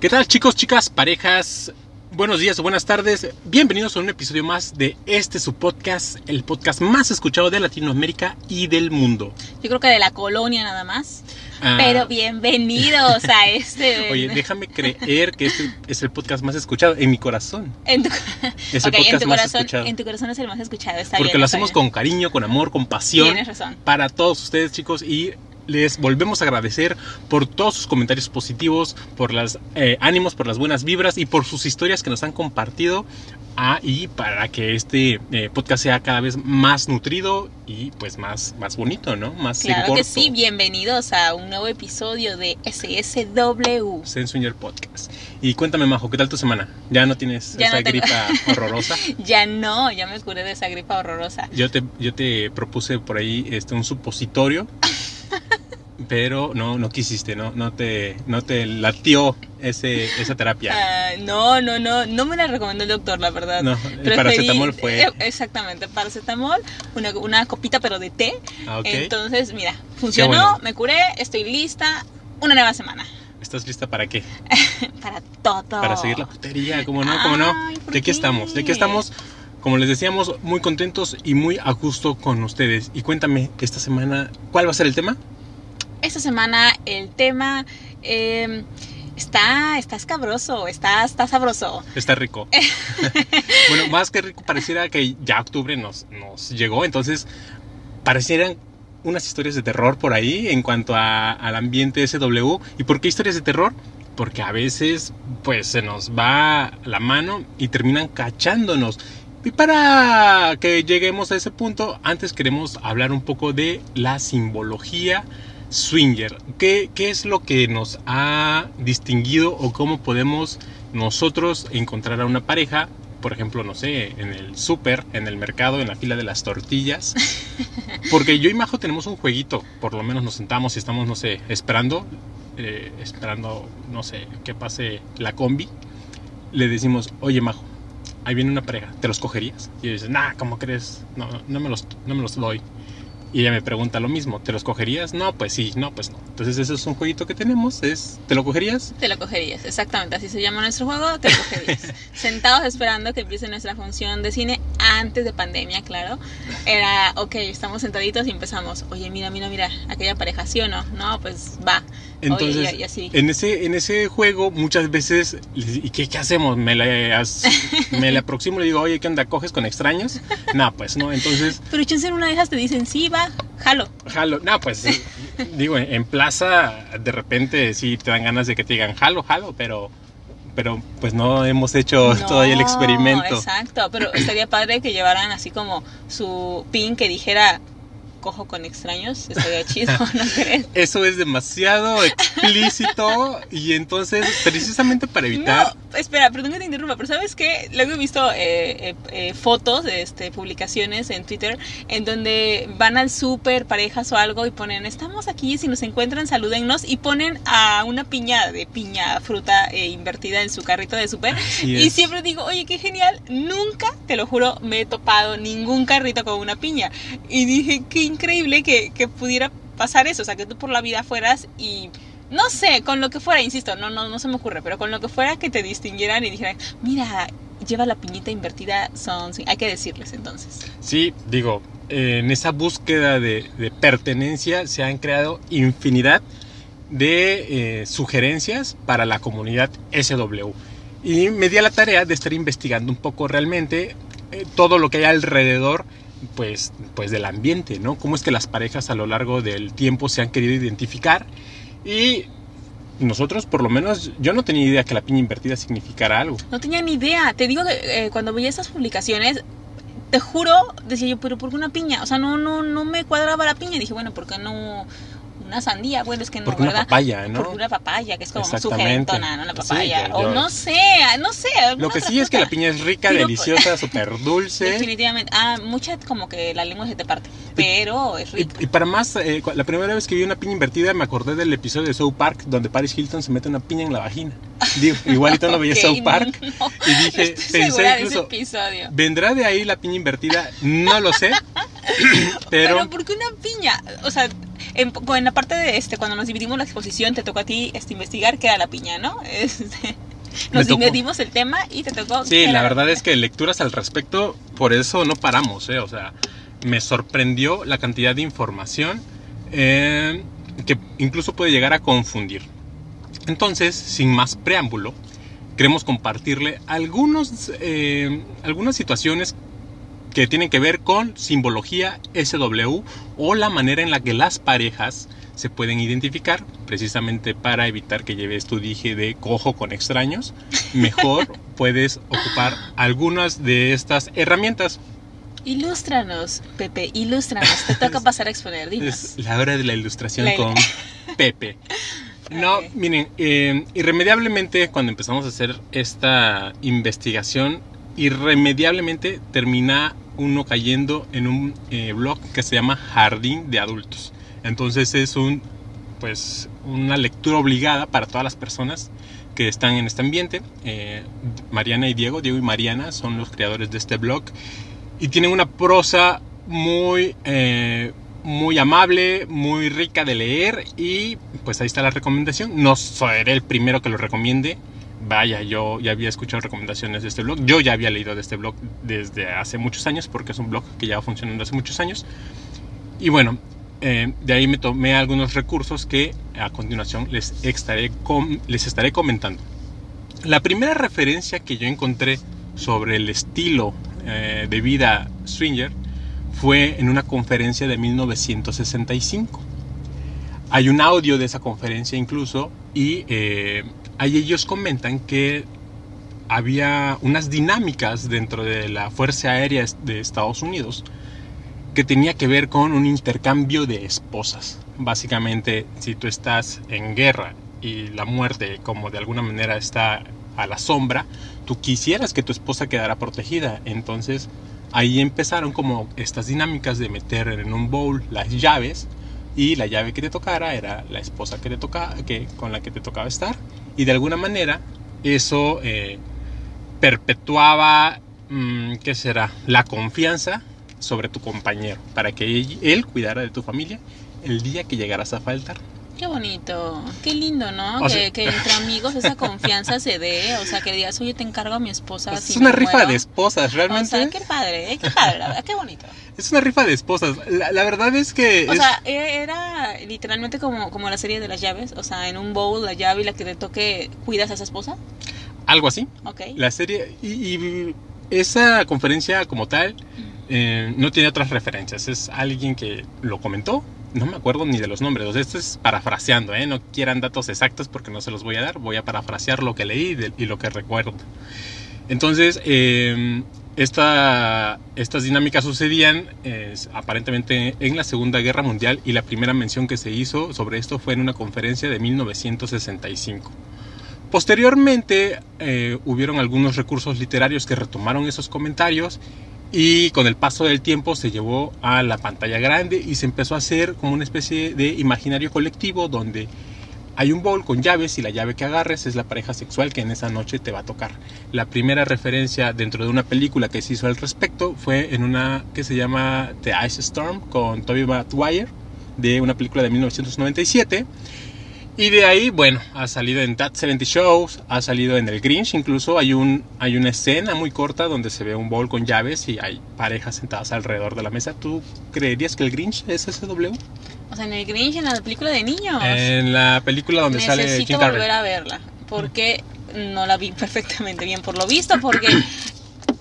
¿Qué tal chicos, chicas, parejas? Buenos días o buenas tardes. Bienvenidos a un episodio más de este su podcast, el podcast más escuchado de Latinoamérica y del mundo. Yo creo que de la colonia nada más. Ah. Pero bienvenidos a este. Oye, déjame creer que este es el podcast más escuchado en mi corazón. En tu, Es el Ok, en tu más corazón, escuchado. en tu corazón es el más escuchado. Está Porque bien, lo hacemos bien. con cariño, con amor, con pasión. Tienes razón. Para todos ustedes, chicos, y les volvemos a agradecer por todos sus comentarios positivos, por los ánimos, por las buenas vibras y por sus historias que nos han compartido. Ah, y para que este eh, podcast sea cada vez más nutrido y pues más, más bonito, ¿no? Más Claro que sí, bienvenidos a un nuevo episodio de SSW. Sensuñer Podcast. Y cuéntame, Majo, ¿qué tal tu semana? ¿Ya no tienes Ya esa no tengo. gripa horrorosa? Ya no, ya me curé de esa gripa horrorosa. Yo te, yo te propuse por ahí este, un supositorio, pero no, no quisiste, no, no te, no te latió ese, esa terapia. No, no, no, no me la recomendó el doctor, la verdad. No, el paracetamol fue- eh, Exactamente, paracetamol, una, una copita pero de té. Ah, ok. Entonces, mira, funcionó, bueno. me curé, estoy lista. Una nueva semana. ¿Estás lista para qué? Para todo. Para seguir la putería, ¿cómo no? ¿Cómo no? Ay, ¿por De qué? estamos, de aquí estamos. Como les decíamos, muy contentos y muy a gusto con ustedes. Y cuéntame, esta semana, ¿cuál va a ser el tema? Esta semana el tema eh, está, está escabroso, está, está sabroso. Está rico. bueno, más que rico, pareciera que ya octubre nos, nos llegó, entonces parecieran unas historias de terror por ahí en cuanto a- al ambiente SW. ¿Y por qué historias de terror? Porque a veces pues se nos va la mano y terminan cachándonos. Y para que lleguemos a ese punto, antes queremos hablar un poco de la simbología swinger. ¿Qué, qué es lo que nos ha distinguido o cómo podemos nosotros encontrar a una pareja? Por ejemplo, no sé, en el súper, en el mercado, en la fila de las tortillas. Porque yo y Majo tenemos un jueguito. Por lo menos nos sentamos y estamos, no sé, esperando. eh, esperando, no sé, que pase la combi. Le decimos, oye Majo, ahí viene una pareja, ¿te los cogerías? Y ella dice, nah, ¿cómo crees? No, no me los, no me los doy. Y ella me pregunta lo mismo, ¿te los cogerías? No, pues sí, no, pues no. Entonces ese es un jueguito que tenemos, es, ¿te lo cogerías? Te lo cogerías, exactamente, así se llama nuestro juego, te lo cogerías. Sentados esperando que empiece nuestra función de cine antes de pandemia, claro. Era, ok, estamos sentaditos y empezamos, oye, mira, mira, mira, aquella pareja, ¿sí o no? No, pues va. Entonces, Oye, en ese, en ese juego muchas veces, ¿y qué, qué hacemos? ¿Me le, as- me le aproximo y le digo, oye, ¿qué onda? ¿Coges con extraños? No, pues no, entonces, Pero chance en una de esas te dicen, sí, va, jalo. jalo. No, pues digo, en, en plaza de repente sí te dan ganas de que te digan, jalo, jalo, pero, pero pues no hemos hecho todavía el experimento. Exacto, pero estaría padre que llevaran así como su pin que dijera, cojo con extraños, estaría chido, ¿no crees? Eso es demasiado explícito y entonces precisamente para evitar... No, espera, perdón que te interrumpa, pero ¿sabes qué? Luego he visto eh, eh, eh, fotos, este, publicaciones en Twitter en donde van al súper, parejas o algo y ponen, estamos aquí, si nos encuentran, salúdennos y ponen a una piña de piña, fruta eh, invertida en su carrito de súper. Y siempre digo, oye, qué genial, nunca, te lo juro, me he topado ningún carrito con una piña. Y dije, qué increíble que, que pudiera pasar eso, o sea, que tú por la vida fueras y no sé, con lo que fuera, insisto, no, no, no se me ocurre, pero con lo que fuera que te distinguieran y dijeran, mira, lleva la piñita invertida, son, hay que decirles entonces. Sí, digo, en esa búsqueda de, de pertenencia se han creado infinidad de eh, sugerencias para la comunidad SW. Y me di a la tarea de estar investigando un poco realmente eh, todo lo que hay alrededor pues, pues del ambiente, ¿no? Cómo es que las parejas a lo largo del tiempo se han querido identificar y nosotros por lo menos yo no tenía idea que la piña invertida significara algo. No tenía ni idea, te digo que eh, cuando veía esas publicaciones, te juro, decía yo, pero ¿por qué una piña? O sea, no, no, no me cuadraba la piña, dije, bueno, ¿por qué no una sandía? Bueno, es que no, Porque una ¿verdad? papaya, ¿no? Porque una papaya, que es como sugerentona, ¿no? La Sí, papaya. yo- o no sé, no sé. Lo que sí es que la piña es rica, Pero- deliciosa, súper dulce. Definitivamente. Ah, mucha como que la lengua se te parte. Pero es rica. y para más, eh, la primera vez que vi una piña invertida me acordé del episodio de South Park donde Paris Hilton se mete una piña en la vagina. Digo, igualito no veía Ok, South Park no, y dije, no pensé de incluso. ¿vendrá de ahí la piña invertida? No lo sé, pero, Pero, ¿por qué una piña? O sea, en, en la parte de este, cuando nos dividimos la exposición, te tocó a ti este, investigar qué era la piña, ¿no? Este, nos dividimos el tema y te tocó. Sí, la verdad piña. es que lecturas al respecto, por eso no paramos, ¿eh? O sea, me sorprendió la cantidad de información eh, que incluso puede llegar a confundir. Entonces, sin más preámbulo, queremos compartirle algunos, eh, algunas situaciones que tienen que ver con simbología SW o la manera en la que las parejas se pueden identificar, precisamente para evitar que lleves tu dije de cojo con extraños. Mejor puedes ocupar algunas de estas herramientas. Ilústranos, Pepe, ilústranos. Te toca pasar a exponer, dinos. Es la hora de la ilustración La- con Pepe. No, miren, eh, irremediablemente cuando empezamos a hacer esta investigación, irremediablemente termina uno cayendo en un eh, blog que se llama Jardín de Adultos. Entonces es un, pues, una lectura obligada para todas las personas que están en este ambiente. Eh, Mariana y Diego, Diego y Mariana son los creadores de este blog y tienen una prosa muy eh, muy amable, muy rica de leer y pues ahí está la recomendación. No seré el primero que lo recomiende. Vaya, yo ya había escuchado recomendaciones de este blog. Yo ya había leído de este blog desde hace muchos años porque es un blog que ya va funcionando hace muchos años. Y bueno, eh, de ahí me tomé algunos recursos que a continuación les estaré, les estaré comentando. La primera referencia que yo encontré sobre el estilo eh, de vida swinger fue en una conferencia de 1965. Hay un audio de esa conferencia incluso y eh, ahí ellos comentan que había unas dinámicas dentro de la Fuerza Aérea de Estados Unidos que tenía que ver con un intercambio de esposas. Básicamente, si tú estás en guerra y la muerte como de alguna manera está a la sombra, tú quisieras que tu esposa quedara protegida. Entonces ahí empezaron como estas dinámicas de meter en un bowl las llaves y la llave que te tocara era la esposa que te toca, que, con la que te tocaba estar. Y de alguna manera eso eh, perpetuaba, mm, ¿qué será? La confianza sobre tu compañero para que él, cuidara de tu familia el día que llegaras a faltar. Qué bonito, qué lindo, ¿no? O que, sea- que entre amigos esa confianza se dé, o sea, que digas, oye, te encargo a mi esposa. Pues si es una rifa muero". de esposas, O realmente. sea, qué padre, ¿eh? qué padre, la verdad, qué bonito. Es una rifa de esposas. La, la verdad es que... O es- sea, e- era literalmente como, como la serie de las llaves, o sea, en un bowl la llave y la que te toque, ¿cuidas a esa esposa? algo así. Ok. La serie... Y, y esa conferencia como tal eh, no tiene otras referencias. Es alguien que lo comentó. No me acuerdo ni de los nombres. O sea, esto es parafraseando, ¿eh? No quieran datos exactos porque no se los voy a dar. Voy a parafrasear lo que leí de- y lo que recuerdo. Entonces, eh, esta- estas dinámicas sucedían aparentemente en la Segunda Guerra Mundial y la primera mención que se hizo sobre esto fue en una conferencia de 1965. Posteriormente eh, hubieron algunos recursos literarios que retomaron esos comentarios y con el paso del tiempo se llevó a la pantalla grande y se empezó a hacer como una especie de imaginario colectivo donde hay un bowl con llaves y la llave que agarres es la pareja sexual que en esa noche te va a tocar. La primera referencia dentro de una película que se hizo al respecto fue en una que se llama The Ice Storm con Toby Maguire de una película de 1997. Y de ahí, bueno, ha salido en That 70 Shows, ha salido en El Grinch, incluso hay, un, hay una escena muy corta donde se ve un bowl con llaves y hay parejas sentadas alrededor de la mesa. ¿Tú creerías que el Grinch es SW? O sea, en el Grinch, en la película de niños. En la película donde sale Necesito Jim Carrey. volver a verla, porque no la vi perfectamente bien, por lo visto, porque...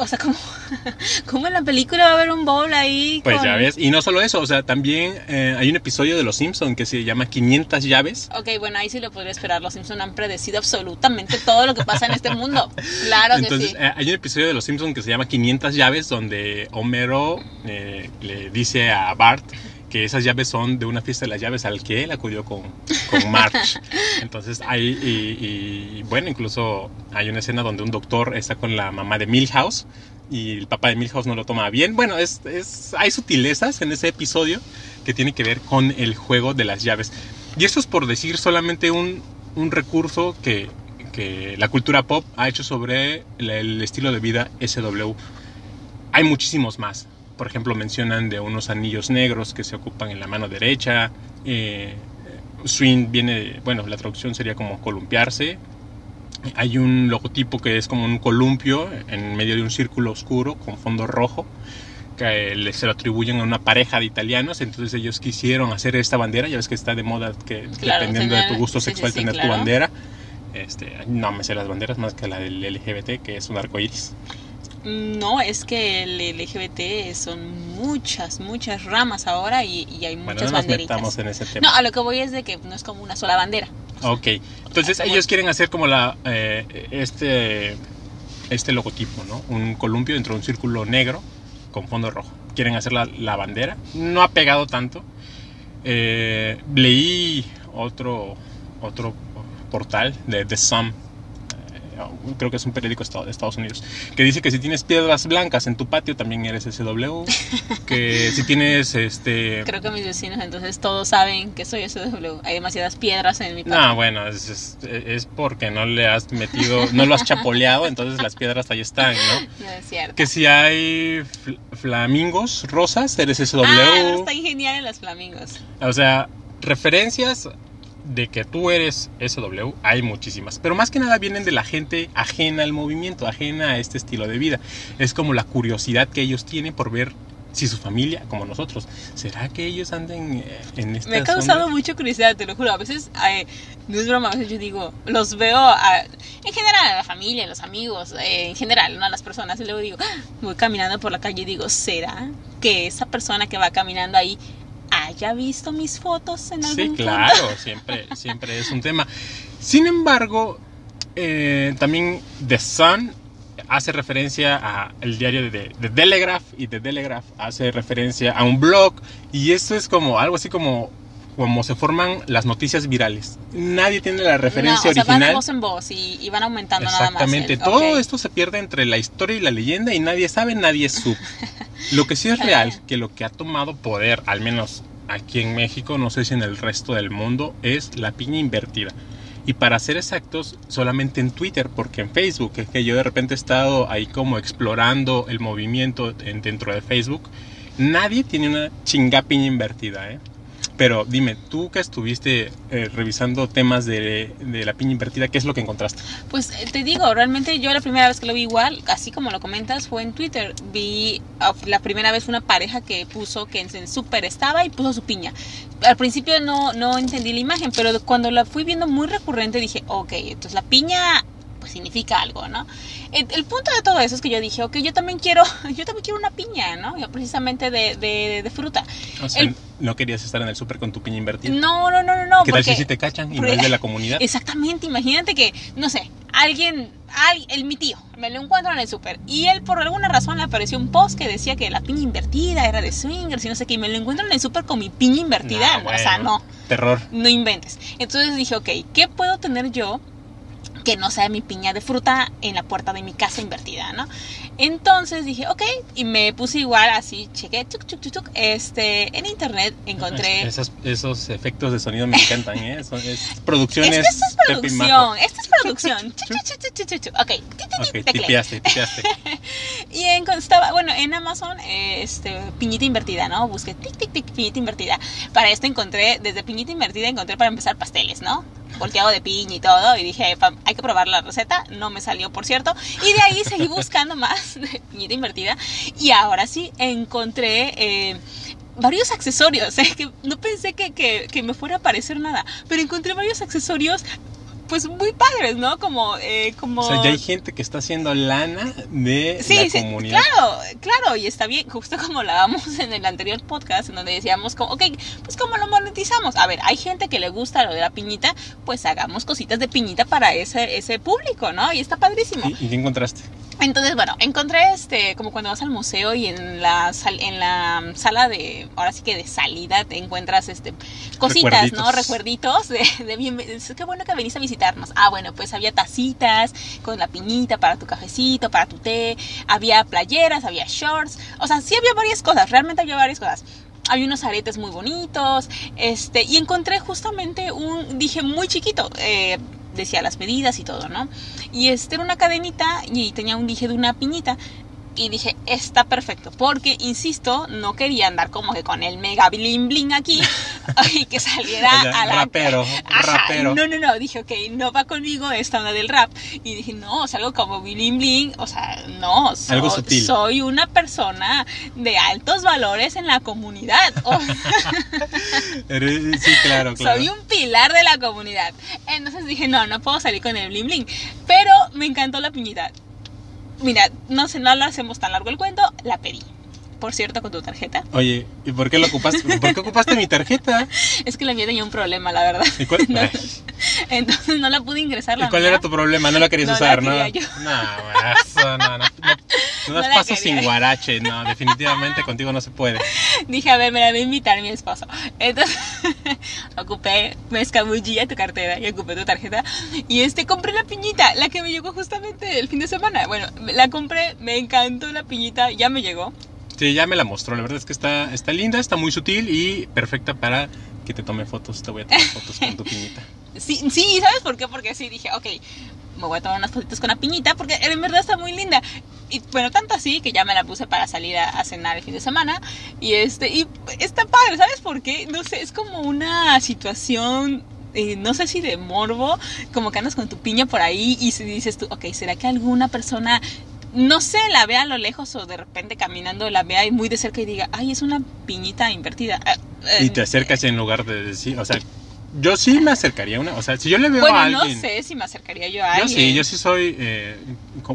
O sea, como, como en la película va a haber un bowl ahí Pues con- ya ves, y no solo eso, o sea, también eh, hay un episodio de Los Simpson que se llama 500 llaves. Ok, bueno, ahí sí lo podría esperar. Los Simpson han predecido absolutamente todo lo que pasa en este mundo. Claro que sí. eh, hay un episodio de Los Simpson que se llama 500 llaves donde Homero eh, le dice a Bart que esas llaves son de una fiesta de las llaves al que él acudió con, con Marge. Entonces, hay, y, y, bueno, incluso hay una escena donde un doctor está con la mamá de Milhouse y el papá de Milhouse no lo toma bien. Bueno, es, es, hay sutilezas en ese episodio que tiene que ver con el juego de las llaves. Y esto es por decir solamente un, un recurso que, que la cultura pop ha hecho sobre el estilo de vida SW. Hay muchísimos más. Por ejemplo, mencionan de unos anillos negros que se ocupan en la mano derecha, Eh, swing viene, bueno, la traducción sería como columpiarse. Hay un logotipo que es como un columpio en medio de un círculo oscuro con fondo rojo que le- se lo atribuyen a una pareja de italianos, entonces ellos quisieron hacer esta bandera, ya ves que está de moda que Claro, dependiendo de tu gusto sí, sí, sexual sí, tener tu claro. bandera. Este, no me sé las banderas más que la del LGBT, que es un arco iris. No, es que el LGBT son muchas, muchas ramas ahora y, y hay Bueno, muchas no banderitas. metamos en ese No, a lo que voy es de que no es como una sola bandera. Ok, entonces ellos quieren hacer como la eh, este este logotipo, ¿no? Un columpio dentro de un círculo negro con fondo rojo. Quieren hacer la, la bandera. No ha pegado tanto. Eh, leí otro otro portal de The Sun. Creo que es un periódico de Estados Unidos. Que dice que si tienes piedras blancas en tu patio también eres SW. Que si tienes este. Creo que mis vecinos entonces todos saben que soy SW. Hay demasiadas piedras en mi patio. No, bueno, es, es, es porque no le has metido, no lo has chapoleado, entonces las piedras ahí están, ¿no? No es cierto. Que si hay fl- flamingos rosas, eres SW. Ah, no, están geniales los flamingos. O sea, referencias de que tú eres SW hay muchísimas, pero más que nada vienen de la gente ajena al movimiento, ajena a este estilo de vida. Es como la curiosidad que ellos tienen por ver si su familia, como nosotros, ¿será que ellos anden eh, en esta Me ha causado zona? mucha curiosidad, te lo juro. A veces, eh, no es broma, a veces yo digo, los veo a- en general, a la familia, a los amigos, eh, en general, ¿no? a las personas. Y luego digo, "Ah", voy caminando por la calle y digo, ¿será que esa persona que va caminando ahí haya visto mis fotos en algún Sí, punto? claro, siempre, siempre es un tema. Sin embargo, eh, también The Sun hace referencia a el diario de, de Telegraph y The Telegraph hace referencia a un blog y esto es como algo así como como se forman las noticias virales. Nadie tiene la referencia no, o sea, van de original. voz en voz y, y van aumentando nada más. Exactamente, todo ok. esto se pierde entre la historia y la leyenda y nadie sabe, nadie supo. Lo que sí es real, que lo que ha tomado poder, al menos aquí en México, no sé si en el resto del mundo, es la piña invertida. Y para ser exactos, solamente en Twitter, porque en Facebook, es que yo de repente he estado ahí como explorando el movimiento en- dentro de Facebook, nadie tiene una chinga piña invertida, ¿eh? Pero dime, tú que estuviste eh, revisando temas de, de la piña invertida, ¿qué es lo que encontraste? Pues eh, te digo, realmente yo la primera vez que lo vi igual, así como lo comentas, fue en Twitter. Vi ah, la primera vez una pareja que puso que en el súper estaba y puso su piña. Al principio no, no entendí la imagen, pero cuando la fui viendo muy recurrente dije, ok, entonces la piña pues significa algo, ¿no? El, el punto de todo eso es que yo dije, ok, yo también quiero, yo también quiero una piña, ¿no? Yo precisamente de, de, de fruta. O sea, El- no querías estar en el súper con tu piña invertida. No, no, no, no, no. ¿Qué tal porque- si sí te cachan y no porque- es de la comunidad? Exactamente, imagínate que, no sé, alguien, al- el, mi tío, me lo encuentro en el súper y él por alguna razón le apareció un post que decía que la piña invertida era de swingers y no sé qué, y me lo encuentro en el súper con mi piña invertida, Nah, o sea, no, Terror. no inventes. Entonces dije, ok, ¿qué puedo tener yo que no sea mi piña de fruta en la puerta de mi casa invertida, ¿no? Entonces dije, ok, y me puse igual así, chequé, chuc, chuc, chuc, chuc, este, en internet encontré... Es- esos, esos efectos de sonido me encantan, ¿eh? Son, es producciones Es que esto es producción, esto es producción. Ok, ti, ti, ti, Ok, tecleé. tipeaste, tipeaste. Y en, estaba, bueno, en Amazon, este, piñita invertida, ¿no? Busqué tic, tic, tic, piñita invertida. Para esto encontré, desde piñita invertida encontré para empezar pasteles, ¿no? Volteado de piña y todo. Y dije, "Pa- hay que probar la receta. No me salió, por cierto. Y de ahí seguí buscando más de piñita invertida. Y ahora sí encontré... eh, varios accesorios, que no pensé que, que, que me fuera a parecer nada, pero encontré varios accesorios pues muy padres, ¿no? Como, eh, como... O sea, ya hay gente que está haciendo lana de Sí, la sí, comunidad. claro, claro, y está bien, justo como lo hablamos en el anterior podcast, en donde decíamos, como, ok, pues cómo lo monetizamos. A ver, hay gente que le gusta lo de la piñita, pues hagamos cositas de piñita para ese, ese público, ¿no? Y está padrísimo. ¿Y, y qué encontraste? Entonces, bueno, encontré este, como cuando vas al museo y en la, sal- en la sala de, ahora sí que de salida te encuentras este, cositas, ¿no? Recuerditos de, de bien, qué bueno que venís a visitarnos. Ah, bueno, pues había tacitas con la piñita para tu cafecito, para tu té, había playeras, había shorts, o sea, sí había varias cosas, realmente había varias cosas. Hay unos aretes muy bonitos, este, y encontré justamente un, dije, muy chiquito, eh, decía las medidas y todo, ¿no? Y este era una cadenita y tenía un dije de una piñita. Y dije, está perfecto, porque, insisto, no quería andar como que con el mega bling bling aquí. y que saliera O sea, a la rapero, Ajá, rapero. No, no, no, dije, ok, no va conmigo esta onda del rap. Y dije, no, es algo como bling bling, o sea, no, so- Algo sutil. soy una persona de altos valores en la comunidad. O- Sí, claro, claro. Soy un pilar de la comunidad. Entonces dije, no, no puedo salir con el bling bling. Pero me encantó la piñita. Mira, no sé, no lo hacemos tan largo el cuento, la pedí. Por cierto, con tu tarjeta. Oye, ¿y por qué lo ocupaste? ¿Por qué ocupaste mi tarjeta? Es que la mía tenía un problema, la verdad. ¿Y cuál, No, entonces no la pude ingresar. ¿y La cuál mía. era tu problema? No la querías No la usar, ¿no? quería yo. No, no, no, no, no No la quería. sin guarache, no, definitivamente contigo no se puede. Dije, a ver, me la va a invitar mi esposo. Entonces, ocupé, me escabullí a tu cartera y ocupé tu tarjeta. Y este, compré la piñita, la que me llegó justamente el fin de semana. Bueno, la compré, me encantó la piñita, ya me llegó. Sí, ya me la mostró, la verdad es que está, está linda, está muy sutil y perfecta para que te tome fotos, te voy a tomar fotos con tu piñita. Sí, sí, ¿sabes por qué? Porque sí, dije, ok, me voy a tomar unas fotitos con la piñita porque en verdad está muy linda. Y bueno, tanto así que ya me la puse para salir a, a cenar el fin de semana. Y este, y está padre, ¿sabes por qué? No sé, es como una situación. eh, no sé si de morbo, como que andas con tu piña por ahí y si dices tú, ok, ¿será que alguna persona, no sé, la vea a lo lejos o de repente caminando la vea y muy de cerca y diga, ay, es una piñita invertida? Ah, eh, Y te acercas en lugar de decir, o sea, yo sí me acercaría a una, o sea, si yo le veo Bueno, a no alguien... sé si me acercaría yo a Yo alguien. sí, yo sí soy, eh,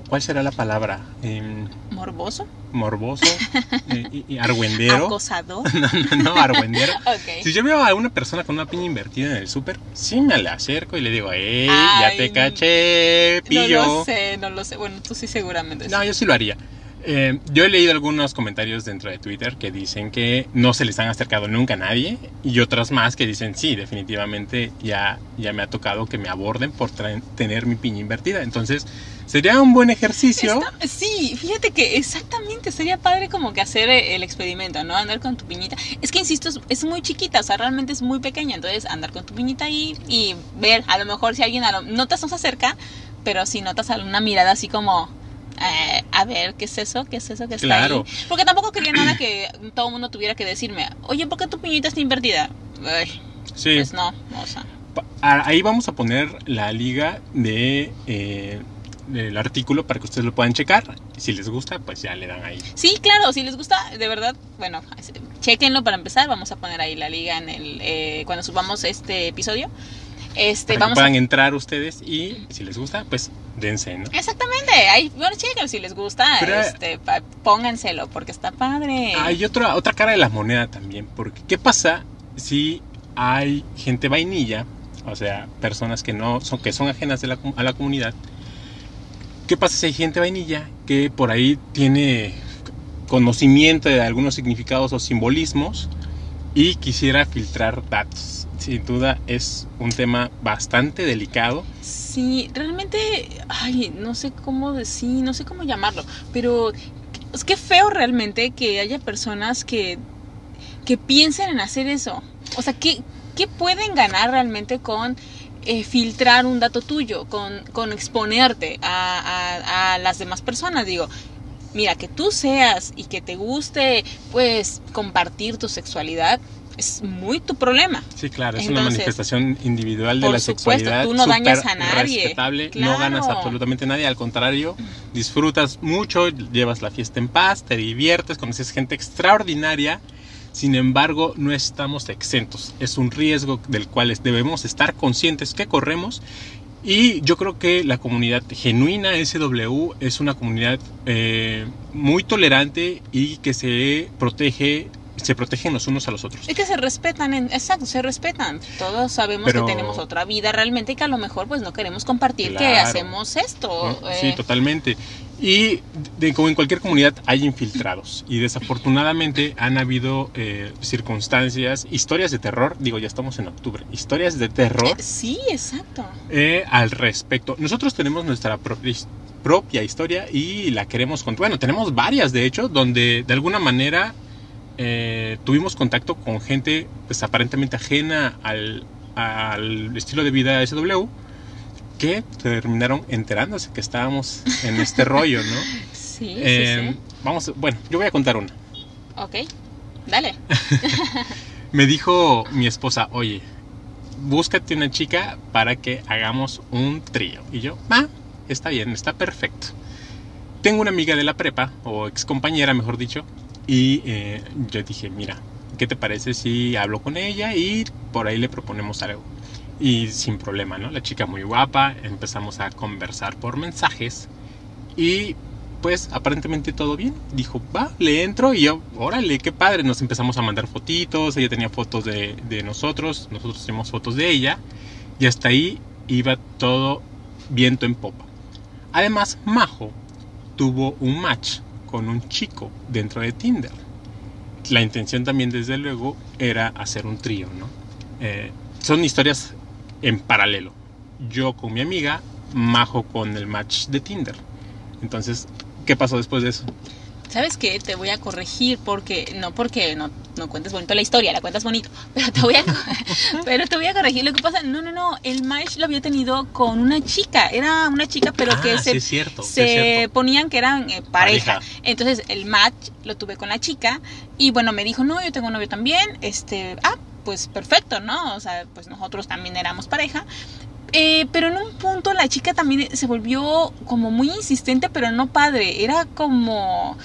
¿cuál será la palabra? Em, ¿Morboso? morboso, eh, y, argüendero. ¿Acosador? No, no, no, argüendero. ok. Si yo veo a una persona con una piña invertida en el súper, sí me le acerco y le digo, ¡Ey, ya te caché, No pillo! lo sé, no lo sé. Bueno, tú sí seguramente. No, sí. yo sí lo haría. Eh, yo he leído algunos comentarios dentro de Twitter que dicen que no se les han acercado nunca a nadie y otras más que dicen sí, definitivamente ya, ya me ha tocado que me aborden por tener mi piña invertida. Entonces sería un buen ejercicio. Sí, fíjate que exactamente sería padre como que hacer el experimento, ¿no? Andar con tu piñita. Es que insisto, es, muy chiquita, o sea, realmente es muy pequeña. Entonces, andar con tu piñita ahí y ver, a lo mejor si alguien a lo, notas no se acerca, pero si notas una mirada así como. Eh, a ver, ¿qué es eso? ¿Qué es eso que está Claro. ahí? Porque tampoco quería nada que todo el mundo tuviera que decirme, oye, ¿por qué tu piñita está invertida? Ay, Sí, Pues no, o sea. Ahí vamos a poner la liga de eh, del artículo para que ustedes lo puedan checar. Si les gusta, pues ya le dan ahí. Sí, claro, si les gusta, de verdad, bueno, chequenlo para empezar. Vamos a poner ahí la liga en el eh, cuando subamos este episodio. Este, Para que vamos a puedan entrar ustedes y si les gusta, pues dense, ¿no? Exactamente, ahí, bueno, chequen si les gusta, Pero- este, pa- pónganselo porque está padre. Hay otra, otra cara de la moneda también, porque ¿qué pasa si hay gente vainilla, o sea, personas que no son, que son ajenas de la a la comunidad? ¿Qué pasa si hay gente vainilla que por ahí tiene conocimiento de algunos significados o simbolismos y quisiera filtrar datos? Sin duda es un tema bastante delicado. Sí, realmente, ay, no sé cómo decir, no sé cómo llamarlo, pero es que feo realmente que haya personas que, que piensen en hacer eso. O sea, ¿qué, qué pueden ganar realmente con eh, filtrar un dato tuyo, con, con exponerte a, a- a las demás personas? Digo, mira, que tú seas y que te guste, pues, compartir tu sexualidad, es muy tu problema. Sí, claro, es una manifestación individual de por la supuesto, sexualidad. tú no dañas a nadie. Respetable, no ganas absolutamente a nadie, al contrario, disfrutas mucho, llevas la fiesta en paz, te diviertes, conoces gente extraordinaria. Sin embargo, no estamos exentos. Es un riesgo del cual debemos estar conscientes que corremos. Y yo creo que la comunidad genuina SW es una comunidad eh, muy tolerante y que se protege, se protegen los unos a los otros. Es que se respetan, en- exacto, se respetan. Todos sabemos Pero- que tenemos otra vida realmente y que a lo mejor pues no queremos compartir que Claro. hacemos esto. ¿no? eh, Sí, totalmente. Y de, como en cualquier comunidad hay infiltrados. Y desafortunadamente han habido eh, circunstancias, historias de terror. Digo, ya estamos en octubre. Historias de terror eh, sí, exacto. eh, al respecto. Nosotros tenemos nuestra propia historia y la queremos contar. Bueno, tenemos varias de hecho, donde de alguna manera eh, tuvimos contacto con gente pues aparentemente ajena al, al estilo de vida SW que terminaron enterándose que estábamos en este rollo, ¿no? Sí, Eh, sí, Vamos, bueno, yo voy a contar una. sí. Ok, dale. me dijo mi esposa, oye, búscate una chica para que hagamos un trío. Y yo, va, está bien, está perfecto. Tengo una amiga de la prepa, o ex compañera, mejor dicho, y eh, yo dije, mira, ¿qué te parece si hablo con ella y por ahí le proponemos algo? Y sin problema, ¿no? La chica muy guapa, empezamos a conversar por mensajes y pues aparentemente todo bien. Dijo, va, le entro y yo, órale, qué padre. Nos empezamos a mandar fotitos, ella tenía fotos de, de nosotros, nosotros teníamos fotos de ella y hasta ahí iba todo viento en popa. Además, Majo tuvo un match con un chico dentro de Tinder. La intención también, desde luego, era hacer un trío, ¿no? Eh, son historias en paralelo. Yo con mi amiga, Majo con el match de Tinder. Entonces, ¿qué pasó después de eso? ¿Sabes qué? Te voy a corregir porque no porque no, no cuentes bonito la historia, la cuentas bonito, pero te voy a pero te voy a corregir lo que pasa. No, no, no, el match lo había tenido con una chica, era una chica pero Ah, que sí se cierto, se cierto. ponían que eran eh, pareja. Pareja. Entonces, el match lo tuve con la chica y bueno, me dijo, "No, yo tengo novio también." Este, ah, pues perfecto, ¿no? O sea, pues nosotros también éramos pareja. Eh, pero en un punto la chica también se volvió como muy insistente, pero no padre. Era como.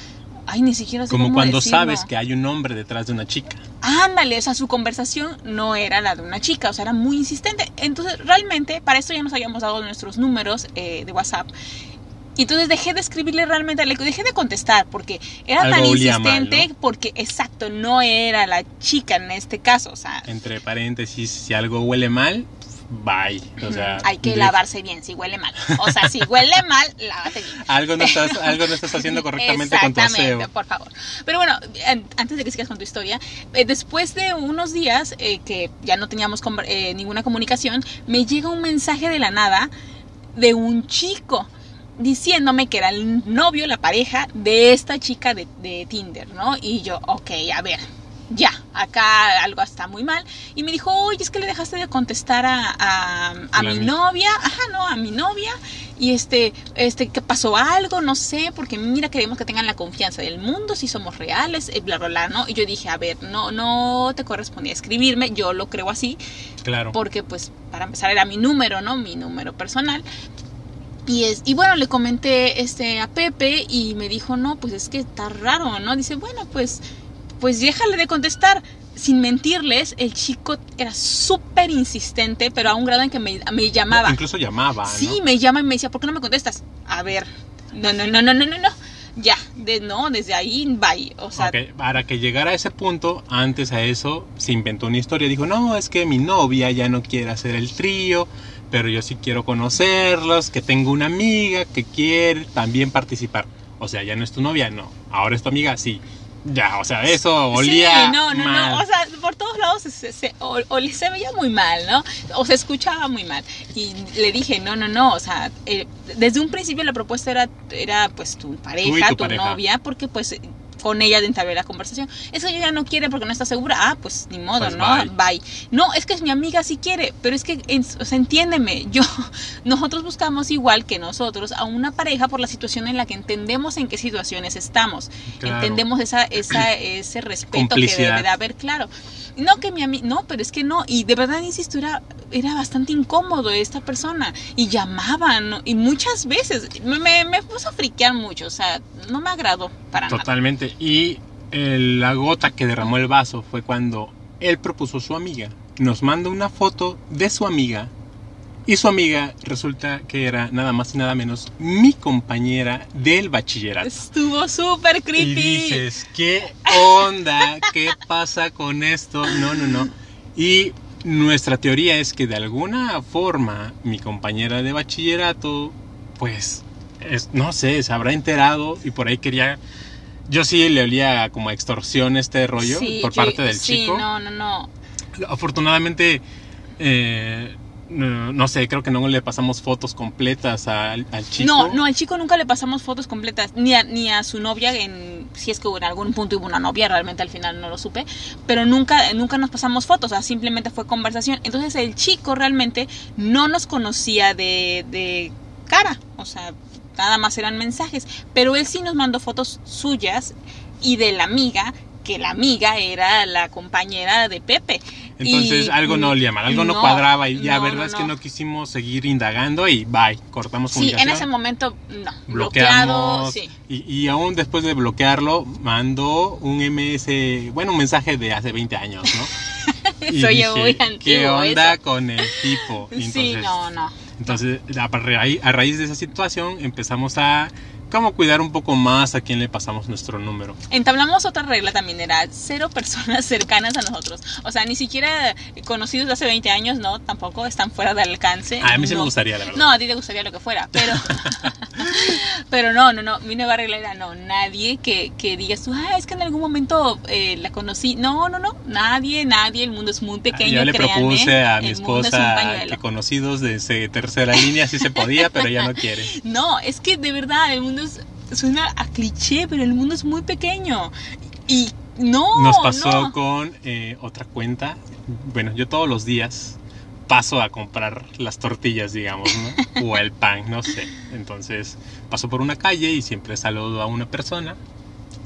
Ay, ni siquiera sé Como cómo cuando decirlo. sabes que hay un hombre detrás de una chica. Ándale, o sea, su conversación no era la de una chica, o sea, era muy insistente. Entonces, realmente, para esto ya nos habíamos dado nuestros números eh, de WhatsApp. Y entonces dejé de escribirle realmente, le dejé de contestar porque era Algo tan insistente, mal, ¿no? porque exacto, no era la chica en este caso, o sea, Entre paréntesis, si algo huele mal, bye. O sea, hay que de- lavarse bien si huele mal. O sea, si huele mal, lávate bien. Algo no estás, algo no estás haciendo correctamente con tu aseo. por favor. Pero bueno, an- antes de que sigas con tu historia, eh, después de unos días eh, que ya no teníamos eh, ninguna comunicación, me llega un mensaje de la nada de un chico diciéndome que era el novio, la pareja de esta chica de, de Tinder, ¿no? Y yo, ok, a ver, ya, acá algo está muy mal. Y me dijo, oye, es que le dejaste de contestar a, a, a La mi mi- novia, ajá, no, a mi novia. Y este, este, que pasó algo, no sé, porque mira, queremos que tengan la confianza del mundo, si somos reales, eh, bla, bla, bla, ¿no? Y yo dije, a ver, no, no te correspondía escribirme, yo lo creo así, Claro. porque pues para empezar era mi número, ¿no? Mi número personal. Y, es, y bueno, le comenté este, a Pepe y me dijo, no, pues es que está raro, ¿no? Dice, bueno, pues, pues déjale de contestar. Sin mentirles, el chico era súper insistente, pero a un grado en que me, me llamaba. Incluso llamaba, ¿no? Sí, me llama y me decía, ¿por qué no me contestas? A ver, no, no, no, no, no, no, no. Ya, de, no, desde ahí, bye. O sea, Para que llegara a ese punto, antes a eso, se inventó una historia. Dijo, no, es que mi novia ya no quiere hacer el trío, pero yo sí quiero conocerlos, que tengo una amiga que quiere también participar. O sea, ya no es tu novia, no. Ahora es tu amiga, sí. Ya, o sea, eso olía Sí, no, no, mal. no. O sea, por todos lados se, se, se- o- o se veía muy mal, ¿no? O se escuchaba muy mal. Y le dije, no, no, no. O sea, eh, desde un principio la propuesta era, era pues tu pareja, tu tu, pareja. novia, porque pues con ella de entablar la conversación. Es que ella no quiere porque no está segura. Ah, pues ni modo, Pues ¿no? bye. Bye. No, es que es mi amiga sí quiere, pero es que, en- o sea, entiéndeme, yo, nosotros buscamos igual que nosotros a una pareja por la situación en la que entendemos en qué situaciones estamos. Claro. Entendemos esa, esa, ese respeto que debe de haber, claro. No que mi amigo, no, pero es que no, y de verdad, insisto, era, era bastante incómodo esta persona, y llamaban, y muchas veces, me, me, me puso a friquear mucho, o sea, no me agradó para nada. Totalmente. Y el- la gota que derramó el vaso fue cuando él propuso a su amiga. Nos manda una foto de su amiga. Y su amiga resulta que era nada más y nada menos mi compañera del bachillerato. Estuvo súper Y creepy. dices, ¿qué onda? ¿Qué pasa con esto? No, no, no. Y nuestra teoría es que de alguna forma mi compañera de bachillerato, pues, es- no sé, se habrá enterado y por ahí quería... Yo sí le olía como a extorsión este rollo Sí, por yo- parte del sí, chico. no, no, no. Afortunadamente, eh, no, no sé, creo que no le pasamos fotos completas al, al chico. No, no, al chico nunca le pasamos fotos completas, ni a, ni a su novia, en, si es que en algún punto hubo una novia, realmente al final no lo supe, pero nunca, nunca nos pasamos fotos, o sea, simplemente fue conversación. Entonces el chico realmente no nos conocía de, de cara, o sea, nada más eran mensajes, pero él sí nos mandó fotos suyas y de la amiga que la amiga era la compañera de Pepe. Entonces Y- algo no olía mal, algo no, no, cuadraba y la no, verdad no, es que no. quisimos seguir indagando y bye, cortamos Sí, en comunicación. ese momento, no. Bloqueado, sí. y, y aún después de bloquearlo mandó un MS, bueno, un mensaje de hace 20 años, ¿no? Y Soy dije, muy ¿Qué antiguo onda eso". con el tipo? Y sí, entonces, no, no. entonces a raíz, a raíz de esa situación empezamos a como cuidar un poco más a quién le pasamos nuestro número. Entablamos otra regla también, era cero personas cercanas a nosotros. O sea, ni siquiera conocidos de hace 20 años, no, tampoco están fuera de alcance. A mí sí No. me gustaría, la verdad. No, a ti te gustaría lo que fuera, pero pero no, no, no, mi nueva regla era no, nadie que, que digas tú, ah, es que en algún momento eh, la conocí. No, no, no, nadie, nadie, el mundo es muy pequeño. Yo le créanme, propuse a mi es esposa que conocidos de tercera línea sí se podía, pero ella no quiere. No, es que de verdad el mundo es, suena a cliché, pero el mundo es muy pequeño. Y no, Nos pasó no. con eh, otra cuenta. Bueno, yo todos los días paso a comprar las tortillas, digamos, ¿no? O el pan, no sé. Entonces paso por una calle y siempre saludo a una persona.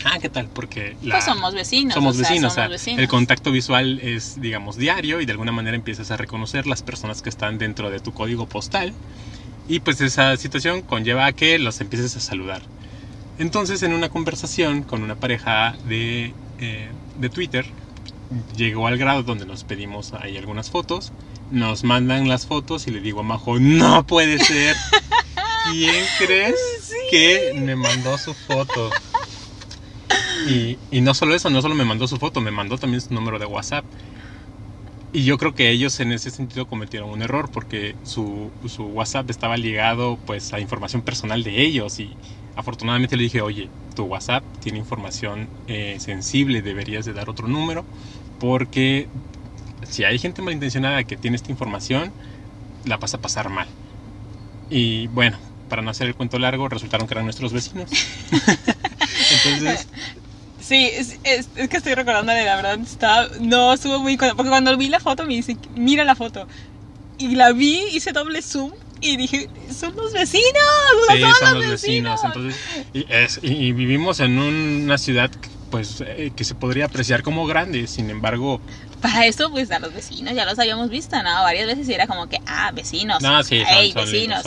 Ah, ¿qué tal? Porque la... Pues somos vecinos. somos o sea, vecinos, o somos sea, vecinos. el contacto visual es, digamos, diario y de alguna manera empiezas a reconocer las personas que están dentro de tu código postal y pues esa situación conlleva a que los empieces a saludar. Entonces, en una conversación con una pareja de, eh, de Twitter, llegó al grado donde nos pedimos ahí algunas fotos, nos mandan las fotos y le digo a Majo, no puede ser. ¿Quién crees que me mandó su foto? Y, y no solo eso, no solo me mandó su foto, me mandó también su número de WhatsApp. Y yo creo que ellos en ese sentido cometieron un error porque su, su WhatsApp estaba ligado pues a información personal de ellos y afortunadamente le dije, oye, tu WhatsApp tiene información eh, sensible, deberías de dar otro número porque si hay gente malintencionada que tiene esta información, la vas a pasar mal. Y bueno, para no hacer el cuento largo, resultaron que eran nuestros vecinos. Entonces, Sí, es, es- es que estoy recordando de la verdad, estaba, no, estuvo muy... Porque cuando vi la foto me dice, mira la foto. Y la vi, hice doble zoom y dije, son los vecinos, Sí, son, son los vecinos. vecinos. Entonces, y, es- y- y vivimos en una ciudad pues eh, que se podría apreciar como grande. Sin embargo, Para eso, pues a los vecinos ya los habíamos visto, ¿no? Varias veces y era como que, ah, vecinos. no, sí, son, hey, son vecinos.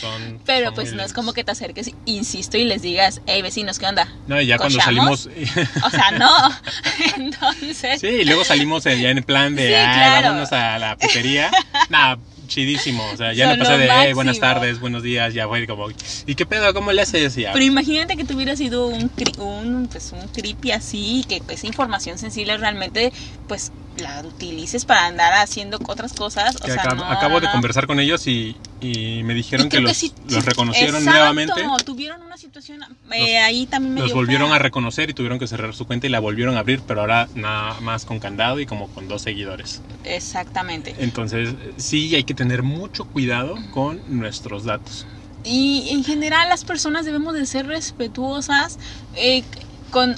son- Pero pues no es como que te acerques, insisto, y les digas, hey, vecinos, ¿qué onda? No, y ya cuando salimos. O sea, no. Entonces, sí, y luego salimos en- ya en plan de, Sí, "Ay, claro. vámonos a la putería. Nada, chidísimo. O sea, ya Son no pasé lo de, "Hey, buenas tardes, buenos días. Ya fue como, ¿y qué pedo? ¿Cómo le haces? Ya, Pero imagínate que tuviera sido un, un, pues, un creepy así, que esa información sensible realmente, pues, la utilices para andar haciendo otras cosas. O sea, no, acabo de no. conversar con ellos y, y me dijeron Y que los, sí- los sí, reconocieron exacto, nuevamente. tuvieron una situación, eh, ahí también me Los volvieron fea. a reconocer y tuvieron que cerrar su cuenta y la volvieron a abrir, pero ahora nada más con candado y como con dos seguidores. Exactamente. Entonces, sí hay que tener mucho cuidado con nuestros datos. Y en general las personas debemos de ser respetuosas eh, con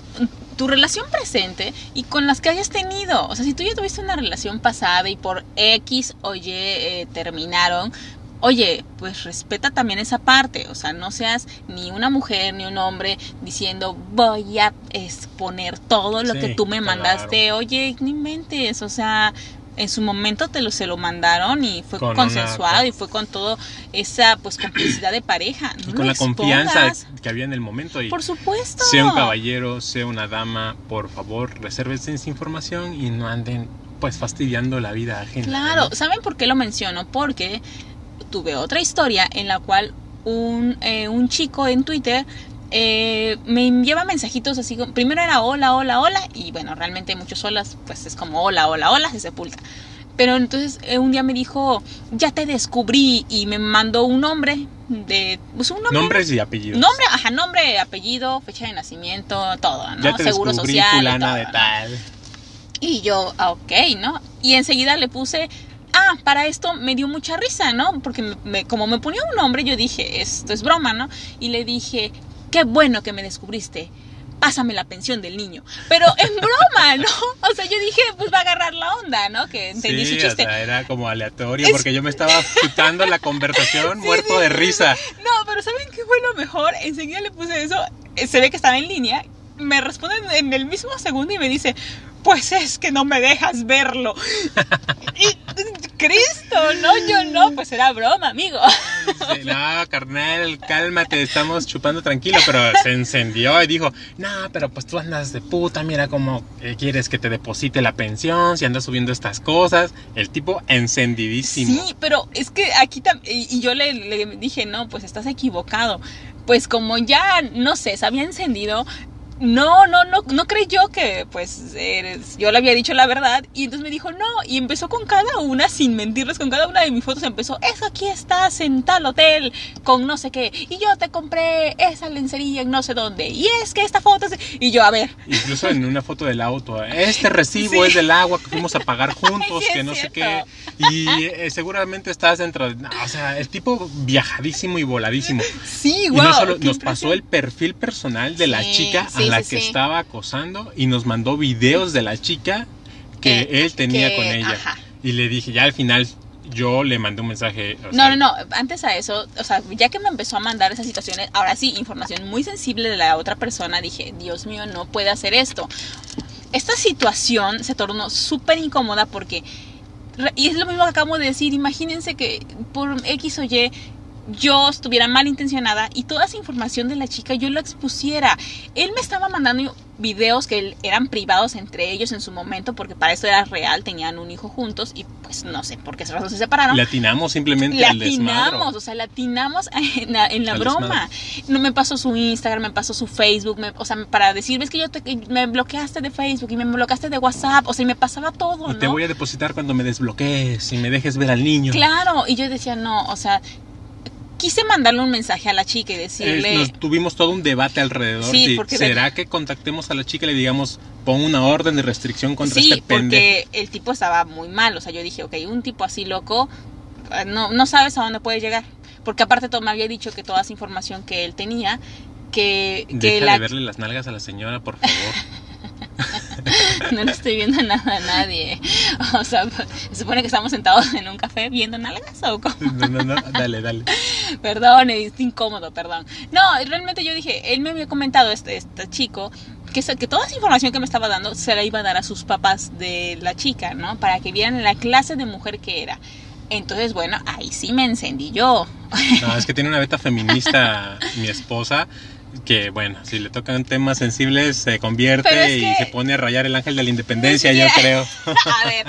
tu relación presente y con las que hayas tenido. O sea, si tú ya tuviste una relación pasada y por X o Y eh, terminaron, oye, pues respeta también esa parte. O sea, no seas ni una mujer ni un hombre diciendo voy a exponer todo lo Sí, que tú me claro. mandaste. Oye, no inventes. O sea, en su momento te lo se lo mandaron y fue Con una- consensuado con- y fue con todo esa pues complicidad de pareja. No Y con la confianza que había en el momento. Y Por supuesto. sea un caballero, sea una dama, por favor, resérvense esa información y no anden pues fastidiando la vida ajena. Claro, ¿no? ¿saben por qué lo menciono? Porque tuve otra historia en la cual un, eh, un chico en Twitter eh, me lleva mensajitos así, primero era hola, hola, hola, y bueno, realmente muchos holas, pues es como hola, hola, hola, se sepulta. Pero entonces eh, un día me dijo, ya te descubrí, y me mandó un nombre de, pues un nombre. Nombres y apellidos. Nombre, ajá, nombre, apellido, fecha de nacimiento, todo, ¿no? Ya te Seguro descubrí social. y todo, de ¿no? tal. Y yo, ok, ¿no? Y enseguida le puse, ah, para esto me dio mucha risa, ¿no? Porque me- me- como me ponía un nombre, yo dije, esto es broma, ¿no? Y le dije, qué bueno que me descubriste. Pásame la pensión del niño. Pero en broma, ¿no? O sea, yo dije, pues va a agarrar la onda, ¿no? Que entendí Sí, su chiste. o sea, era como aleatorio Es- porque yo me estaba quitando la conversación muerto de risa. No, pero ¿saben qué fue lo mejor? Enseguida le puse eso, eh, se ve que estaba en línea, me responde en el mismo segundo y me dice, pues es que no me dejas verlo. y, Cristo, no, yo no, pues era broma, amigo. no, carnal, cálmate, estamos chupando tranquilo, pero se encendió y dijo, no, pero pues tú andas de puta, mira cómo eh, quieres que te deposite la pensión, si andas subiendo estas cosas. El tipo encendidísimo. Sí, pero es que aquí también, y yo le, le dije, no, pues estás equivocado pues como ya, no sé, se había encendido, no, no, no, no creyó que pues eres, yo le había dicho la verdad y entonces me dijo no y empezó con cada una, sin mentirles, con cada una de mis fotos empezó, es aquí estás en tal hotel con no sé qué y yo te compré esa lencería en no sé dónde y es que esta foto es... y yo a ver. Incluso en una foto del auto, este recibo es del agua que fuimos a pagar juntos, que no sé qué y eh, seguramente estás dentro de, o sea, el tipo viajadísimo y voladísimo. Sí, wow. Y no solo nos pasó el perfil personal de la chica la que estaba acosando y nos mandó videos de la chica que él tenía con ella. Y le dije, ya al final yo le mandé un mensaje. no, no, no, antes a eso, o sea, ya que me empezó a mandar esas situaciones, ahora sí, información muy sensible de la otra persona, dije, Dios mío, no puede hacer esto. Esta situación se tornó súper incómoda porque, y es lo mismo que acabo de decir, imagínense que por X o Y yo estuviera malintencionada y toda esa información de la chica yo la expusiera. Él me estaba mandando videos que eran privados entre ellos en su momento porque para eso era real, tenían un hijo juntos y pues no sé por qué se separaron. Latinamos simplemente Latinamos, o sea, latinamos en la, en la broma. No me pasó su Instagram, me pasó su Facebook, o sea, para decir, ves que yo te, me bloqueaste de Facebook y me bloqueaste de WhatsApp, o sea, y me pasaba todo, y Te voy a depositar cuando me desbloquees y me dejes ver al niño. Claro, y yo decía, no, o sea, quise mandarle un mensaje a la chica y decirle... tuvimos todo un debate alrededor. Sí, porque ¿Será que contactemos a la chica y le digamos, pon una orden de restricción contra este pendejo? Sí, porque el tipo estaba muy mal. O sea, yo dije, ok, un tipo así loco, eh, no, no sabes a dónde puede llegar. Porque aparte todo me había dicho que toda esa información que él tenía, que... que Deja de verle las nalgas a la señora, por favor. no le estoy viendo nada a nadie. O sea, se supone que estamos sentados en un café viendo nalgas o cómo. No, no, no, dale, dale. Perdón, es incómodo, perdón. No, realmente yo dije, él me había comentado, este, este chico, que, que toda esa información que me estaba dando se la iba a dar a sus papás de la chica, ¿no? Para que vieran la clase de mujer que era. Entonces, bueno, ahí sí me encendí yo. No, es que tiene una beta feminista mi esposa que bueno, si le tocan temas sensibles se convierte y se pone a rayar el ángel de la independencia, yo creo. a ver,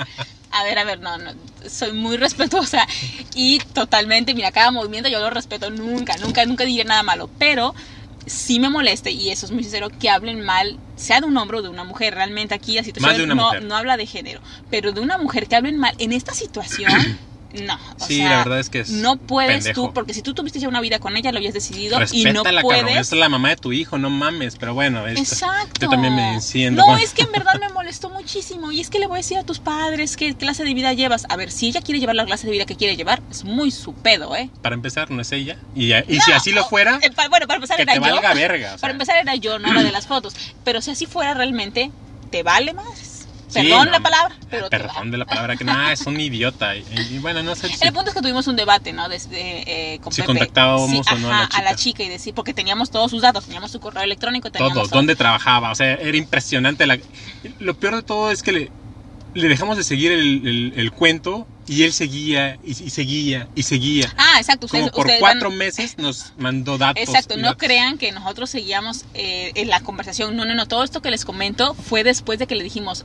a ver, a ver, no, no, soy muy respetuosa y totalmente, mira, cada movimiento yo lo respeto nunca, nunca, nunca diré nada malo, pero sí me moleste, y eso es muy sincero, que hablen mal, sea de un hombre o de una mujer. Realmente aquí la situación no, no, habla de género, pero de una mujer que hablen mal en esta situación no. O sí, la verdad es que es no puedes tú, porque si tú tuviste ya una vida con ella, lo habías decidido y no puedes. es la mamá de tu hijo, no mames, pero bueno, Exacto. yo también me enciendo. No, es que en verdad me molestó muchísimo y es que le voy a decir a tus padres qué clase de vida llevas. A ver, si ella quiere llevar la clase de vida que quiere llevar, es muy su pedo, ¿eh? Para empezar, no es ella. Y, y si así lo fuera, eh, bueno, para empezar era te yo. Valga verga, Para empezar era yo, no la de las fotos. Pero si así fuera realmente, te vale más Perdón la palabra, pero Perdón de la palabra, que nada, es un idiota. Y, bueno, no sé. El punto es que tuvimos un debate, ¿no? Desde, eh, con si contactábamos o no a la, chica. a la chica. y decir, porque teníamos todos sus datos, teníamos su correo electrónico, teníamos todo, dónde trabajaba, o sea, era impresionante. La... Lo peor de todo es que le, le dejamos de seguir el, el, cuento y él seguía y, seguía y seguía. Ah, exacto. Como por cuatro meses nos mandó datos. Exacto, no crean que nosotros seguíamos eh, en la conversación. No, no, no. Todo esto que les comento fue después de que le dijimos,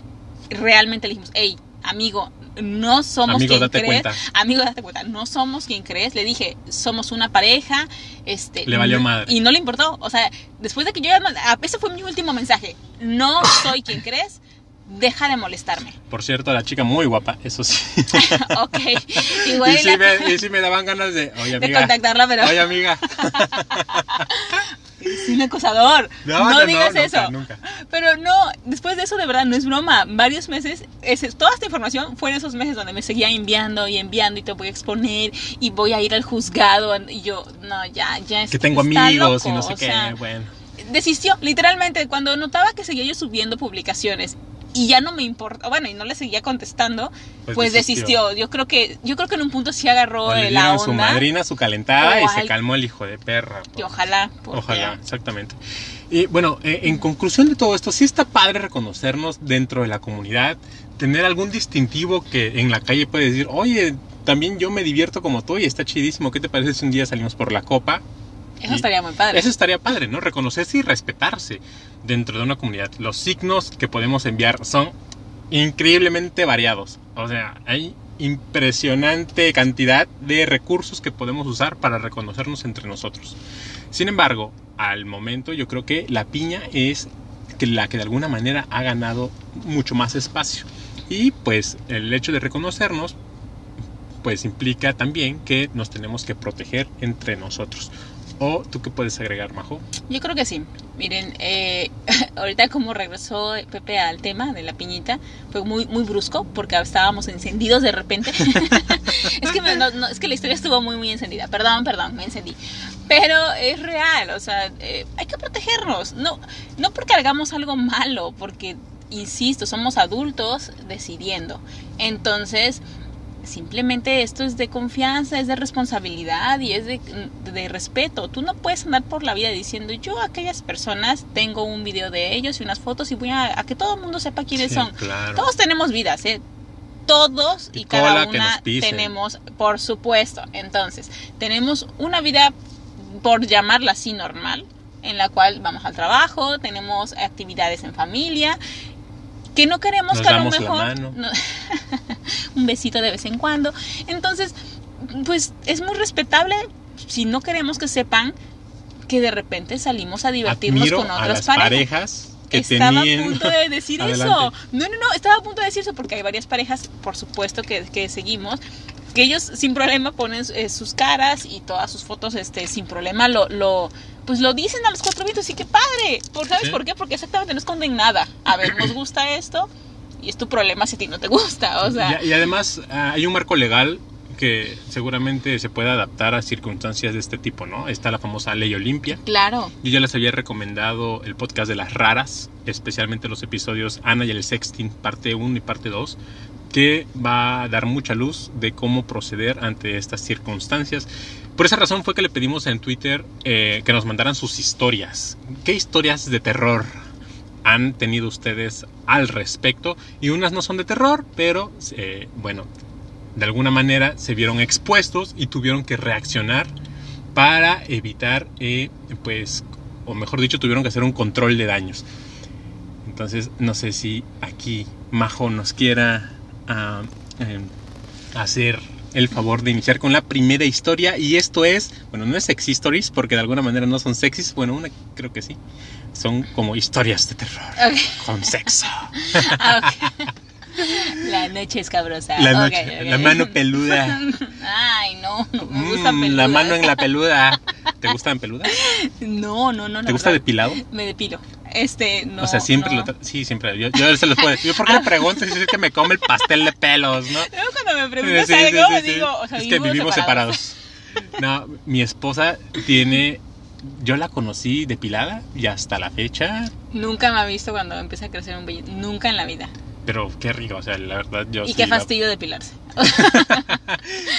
realmente le dijimos, hey, amigo, no somos amigo, quien date crees. Cuenta. Amigo, date cuenta, no somos quien crees. Le dije, somos una pareja. Este, le valió madre. Y no le importó. O sea, después de que yo ya. Ese fue mi último mensaje. No soy quien crees. Deja de molestarme. Por cierto, la chica muy guapa, eso sí. ok. Igual y, sí me, y sí me daban ganas de. Oye, amiga. De contactarla, pero. Oye, amiga. es un acosador. No, digas eso. Nunca. Pero no, después de eso, de verdad, no es broma. Varios meses, toda esta información fue en esos meses donde me seguía enviando y enviando y te voy a exponer y voy a ir al juzgado. Y yo, no, ya, ya es que tengo amigos y no sé qué. bueno. Desistió, literalmente, cuando notaba que seguía yo subiendo publicaciones y ya no me importa, bueno, y no le seguía contestando, pues, Pues desistió. desistió. Yo creo que yo creo que en un punto sí agarró le la dieron su onda. madrina, su calentada y se al- calmó el hijo de perra. Y ojalá. porque- Ojalá, exactamente. Y bueno, eh, en conclusión de todo esto, sí está padre reconocernos dentro de la comunidad, tener algún distintivo que en la calle puede decir, oye, también yo me divierto como tú y está chidísimo, ¿qué te parece si un día salimos por la copa? Eso estaría muy padre. Eso estaría padre, ¿no? Reconocerse y respetarse dentro de una comunidad. Los signos que podemos enviar son increíblemente variados. O sea, hay impresionante cantidad de recursos que podemos usar para reconocernos entre nosotros. Sin embargo, al momento yo creo que la piña es la que de alguna manera ha ganado mucho más espacio. Y pues el hecho de reconocernos pues implica también que nos tenemos que proteger entre nosotros. ¿O tú qué puedes agregar, Majo? Yo creo que sí. Miren, eh, ahorita como regresó Pepe al tema de la piñita, fue muy muy brusco porque estábamos encendidos de repente. es, que la historia estuvo muy muy encendida. Perdón, perdón, me encendí. Pero es real, o sea, eh, hay que protegernos. No, no porque hagamos algo malo, porque, insisto, somos adultos decidiendo. Entonces, simplemente esto es de confianza, es de responsabilidad y es de, de respeto. Tú no puedes andar por la vida diciendo yo a aquellas personas tengo un video de ellos y unas fotos y voy a, a que todo el mundo sepa quiénes Sí, son. Claro. Todos tenemos vidas, ¿eh? Todos y, Y cada una tenemos, por supuesto. Entonces, tenemos una vida, por llamarla así, normal, en la cual vamos al trabajo, tenemos actividades en familia, que no queremos Nos que a lo mejor... no- un besito de vez en cuando. Entonces, pues es muy respetable si no queremos que sepan que de repente salimos a divertirnos Admiro con a otras las parejas. parejas que estaba tenían... a punto de decir eso. No, no, no, estaba a punto de decir eso porque hay varias parejas, por supuesto, que, que seguimos, que ellos sin problema ponen eh, sus caras y todas sus fotos este, sin problema lo, lo, pues lo dicen a los cuatro vientos y qué padre. ¿Por, ¿Sabes Sí. por qué? Porque exactamente no esconden nada. A ver, nos gusta esto y es tu problema si a ti no te gusta. O sea, y, y además ah, hay un marco legal que seguramente se puede adaptar a circunstancias de este tipo, ¿no? Está la famosa ley Olimpia. claro. Yo ya les había recomendado el podcast de las raras, especialmente los episodios Ana y el Sexting, parte 1 y parte 2, que va a dar mucha luz de cómo proceder ante estas circunstancias. Por esa razón fue que le pedimos en Twitter eh, que nos mandaran sus historias. ¿Qué historias de terror han tenido ustedes al respecto? Y unas no son de terror, pero eh, bueno, de alguna manera se vieron expuestos y tuvieron que reaccionar para evitar, eh, pues, o mejor dicho, tuvieron que hacer un control de daños. Entonces, no sé si aquí Majo nos quiera ah, eh, hacer el favor de iniciar con la primera historia. Y esto es, bueno, no es sexy stories, porque de alguna manera no son sexys. Bueno, una creo que sí. Son como historias de terror con sexo. Ah. La noche. La, noche- ok. la mano peluda. Ay, no, no me gusta Mm, peluda. la mano en la peluda. ¿Te gustan peludas? No, no, no. ¿Te gusta verdad, depilado? Me depilo. Este, no. o sea, siempre no. lo Sí, siempre. Yo, yo se los puedo Yo, ¿por qué le pregunto si es que me come el pastel de pelos, no? Luego cuando me preguntas Sí, algo, sí, sí. digo, o sea, es que vivimos separados. No, mi esposa tiene. Yo la conocí depilada y hasta la fecha. Nunca me ha visto cuando empieza a crecer un vello. Nunca en la vida. Pero qué rico, o sea, la verdad yo y qué la- fastidio depilarse.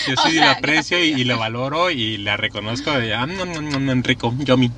yo o sí sea, la aprecio y, y la valoro y la reconozco de ah, no, no, no, no, rico, yummy.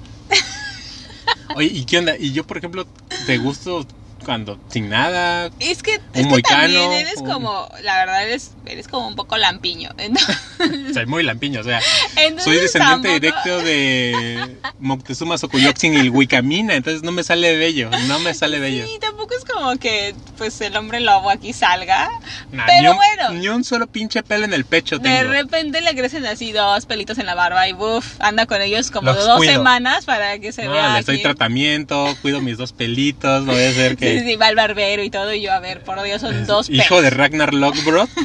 Oye, ¿y qué onda? Y yo, por ejemplo, te gusto cuando sin nada. Es que, es que también eres un- como, la verdad eres, eres como un poco lampiño. Entonces, Soy muy lampiño, o sea, entonces soy descendiente tampoco- directo de Moctezuma Xocoyotzin y el Huicamina, entonces no me sale bello, no me sale bello. Sí, tampoco es como que pues el hombre lobo aquí salga. Nah, pero ni, un, bueno. ni un solo pinche pelo en el pecho De repente le crecen así dos pelitos en la barba y buf, anda con ellos como Los dos cuido. semanas para que se No, vea. les doy tratamiento, cuido mis dos pelitos, no voy a hacer que... sí, sí, va al barbero y todo, y yo, a ver, por Dios, son dos pelos. Hijo de Ragnar Lothbrok.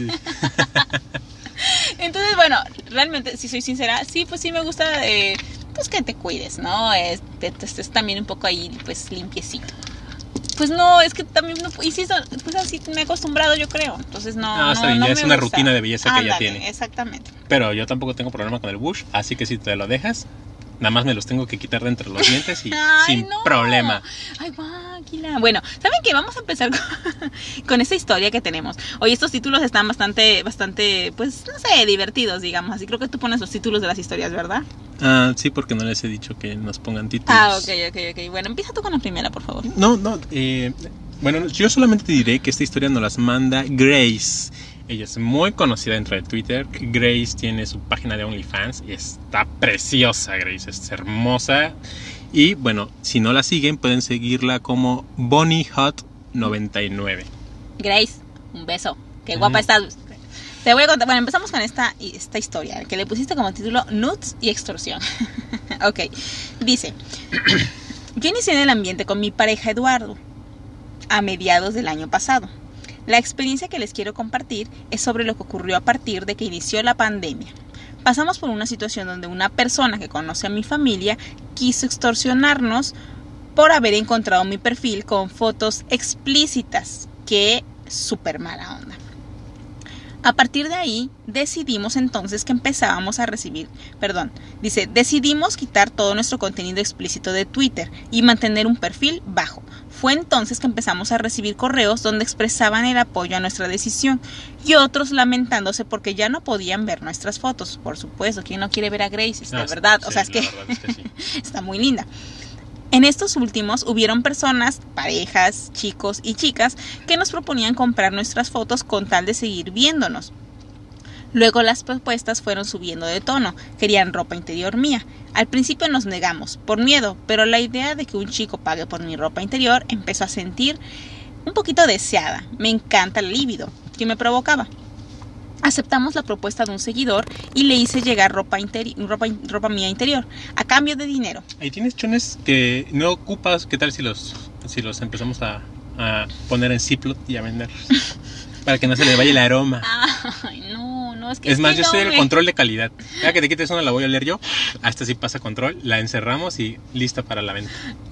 Entonces, bueno, realmente, si soy sincera, sí, pues sí me gusta, eh, pues que te cuides, ¿no? Es- te, te estés también un poco ahí, pues limpiecito. Pues no, es que también, no, y sí, pues así me he acostumbrado, yo creo. Entonces no. No, está bien, no ya es una gusta. rutina de belleza que ya tiene. Exactamente. Pero yo tampoco tengo problema con el bush, así que si te lo dejas, Nada más me los tengo que quitar de entre los dientes y Ay, sin no. problema. Ay, máquina. Bueno, ¿saben qué? Vamos a empezar con, con esta historia que tenemos. Hoy estos títulos están bastante, bastante, pues, no sé, divertidos, digamos. Así creo que tú pones los títulos de las historias, ¿verdad? Ah, sí, porque no les he dicho que nos pongan títulos. Ah, ok, ok, ok. Bueno, empieza tú con la primera, por favor. No, no, eh, bueno, yo solamente te diré que esta historia nos las manda Grace. Ella es muy conocida dentro de Twitter. Grace tiene su página de OnlyFans y está preciosa, Grace, es hermosa. Y bueno, si no la siguen, pueden seguirla como BonnieHot99. Grace, un beso. Qué guapa estás. Te voy a contar. Bueno, empezamos con esta, esta historia que le pusiste como título Nuts y extorsión. ok. Dice: Yo inicié en el ambiente con mi pareja Eduardo a mediados del año pasado. La experiencia que les quiero compartir es sobre lo que ocurrió a partir de que inició la pandemia. Pasamos por una situación donde una persona que conoce a mi familia quiso extorsionarnos por haber encontrado mi perfil con fotos explícitas. Que súper mala onda. A partir de ahí, decidimos entonces que empezábamos a recibir, perdón, dice, decidimos quitar todo nuestro contenido explícito de Twitter y mantener un perfil bajo. Fue entonces que empezamos a recibir correos donde expresaban el apoyo a nuestra decisión y otros lamentándose porque ya no podían ver nuestras fotos. Por supuesto, ¿quién no quiere ver a Grace? Es Ah, verdad, o sea, es que verdad es que sí. está muy linda. En estos últimos hubieron personas, parejas, chicos y chicas que nos proponían comprar nuestras fotos con tal de seguir viéndonos. Luego las propuestas fueron subiendo de tono, querían ropa interior mía. Al principio nos negamos, por miedo, pero la idea de que un chico pague por mi ropa interior empezó a sentir un poquito deseada. Me encanta el líbido que me provocaba. Aceptamos la propuesta de un seguidor y le hice llegar ropa, ropa, ropa mía interior, a cambio de dinero. Ahí tienes chones que no ocupas. ¿Qué tal si los, si los empezamos a, a poner en Ziploc y a vender? Para que no se le vaya el aroma. Ay, no, no, es que Es más, yo no el control de calidad. Cada que te quites una la voy a oler yo. Hasta si pasa control, la encerramos y lista para la venta.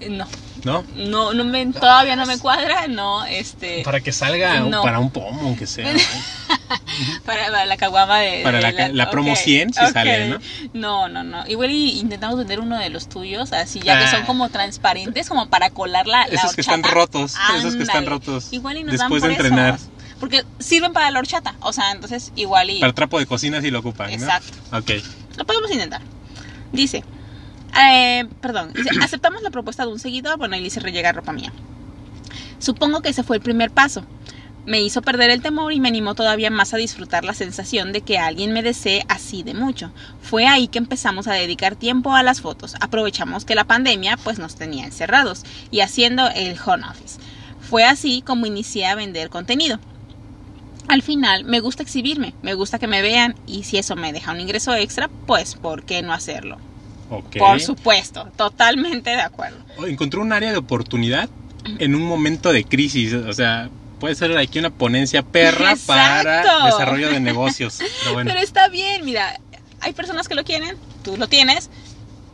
No, ¿No? no, no me, todavía no me cuadra, no, este, Para que salga No. para un pomo, aunque sea. para, la caguama de... Para de la la promo ok, 100 si sale, ¿no? No, no, no, igual y intentamos vender uno de los tuyos, así ya que Ah. son como transparentes, como para colar la, la Esos que están rotos. Esos que están rotos. Igual y nos dan Después de por entrenar. esos, Porque sirven para la horchata, o sea, entonces igual y... Para trapo de cocina si lo ocupan, ¿no? Exacto. Ok. Lo podemos intentar. Dice, eh, perdón, dice, aceptamos la propuesta de un seguidor, bueno, y le hice rellegar ropa mía. Supongo que ese fue el primer paso. Me hizo perder el temor y me animó todavía más a disfrutar la sensación de que alguien me desee así de mucho. Fue ahí que empezamos a dedicar tiempo a las fotos. Aprovechamos que la pandemia pues nos tenía encerrados y haciendo el home office. Fue así como inicié a vender contenido. Al final me gusta exhibirme, me gusta que me vean y si eso me deja un ingreso extra, pues ¿por qué no hacerlo? Por supuesto, totalmente de acuerdo. Oh, Encontró un área de oportunidad en un momento de crisis. O sea, puede ser aquí una ponencia perra Exacto. para desarrollo de negocios. Pero bueno. Pero está bien, mira, hay personas que lo quieren, tú lo tienes,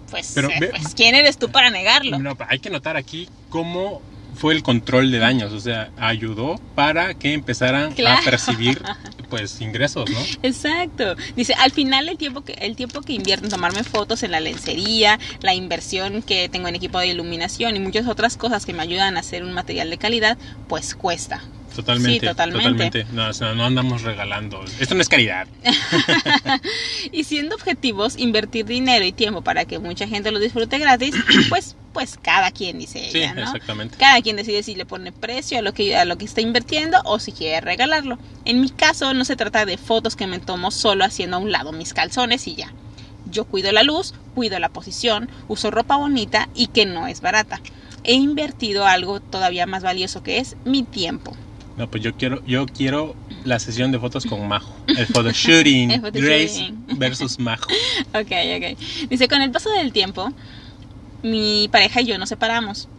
pues, Pero eh, pues, ¿quién eres tú para negarlo? No, hay que notar aquí cómo fue el control de daños, o sea, ayudó para que empezaran Claro. a percibir pues ingresos, ¿no? Exacto. Dice, al final el tiempo que el tiempo que invierto en tomarme fotos en la lencería, la inversión que tengo en equipo de iluminación y muchas otras cosas que me ayudan a hacer un material de calidad, pues cuesta. Totalmente. Sí, totalmente. No, o sea, no andamos regalando. Esto no es caridad. Y siendo objetivos, invertir dinero y tiempo para que mucha gente lo disfrute gratis, pues pues cada quien dice Sí, ¿no? exactamente. Cada quien decide si le pone precio a lo que a lo que está invirtiendo o si quiere regalarlo. En mi caso no se trata de fotos que me tomo solo haciendo a un lado mis calzones y ya. Yo cuido la luz, cuido la posición, uso ropa bonita y que no es barata. He invertido algo todavía más valioso que es mi tiempo. No, pues yo quiero, yo quiero la sesión de fotos con Majo. El photoshooting. El Grace photoshooting. versus Majo. Ok, ok. Dice, con el paso del tiempo, mi pareja y yo nos separamos.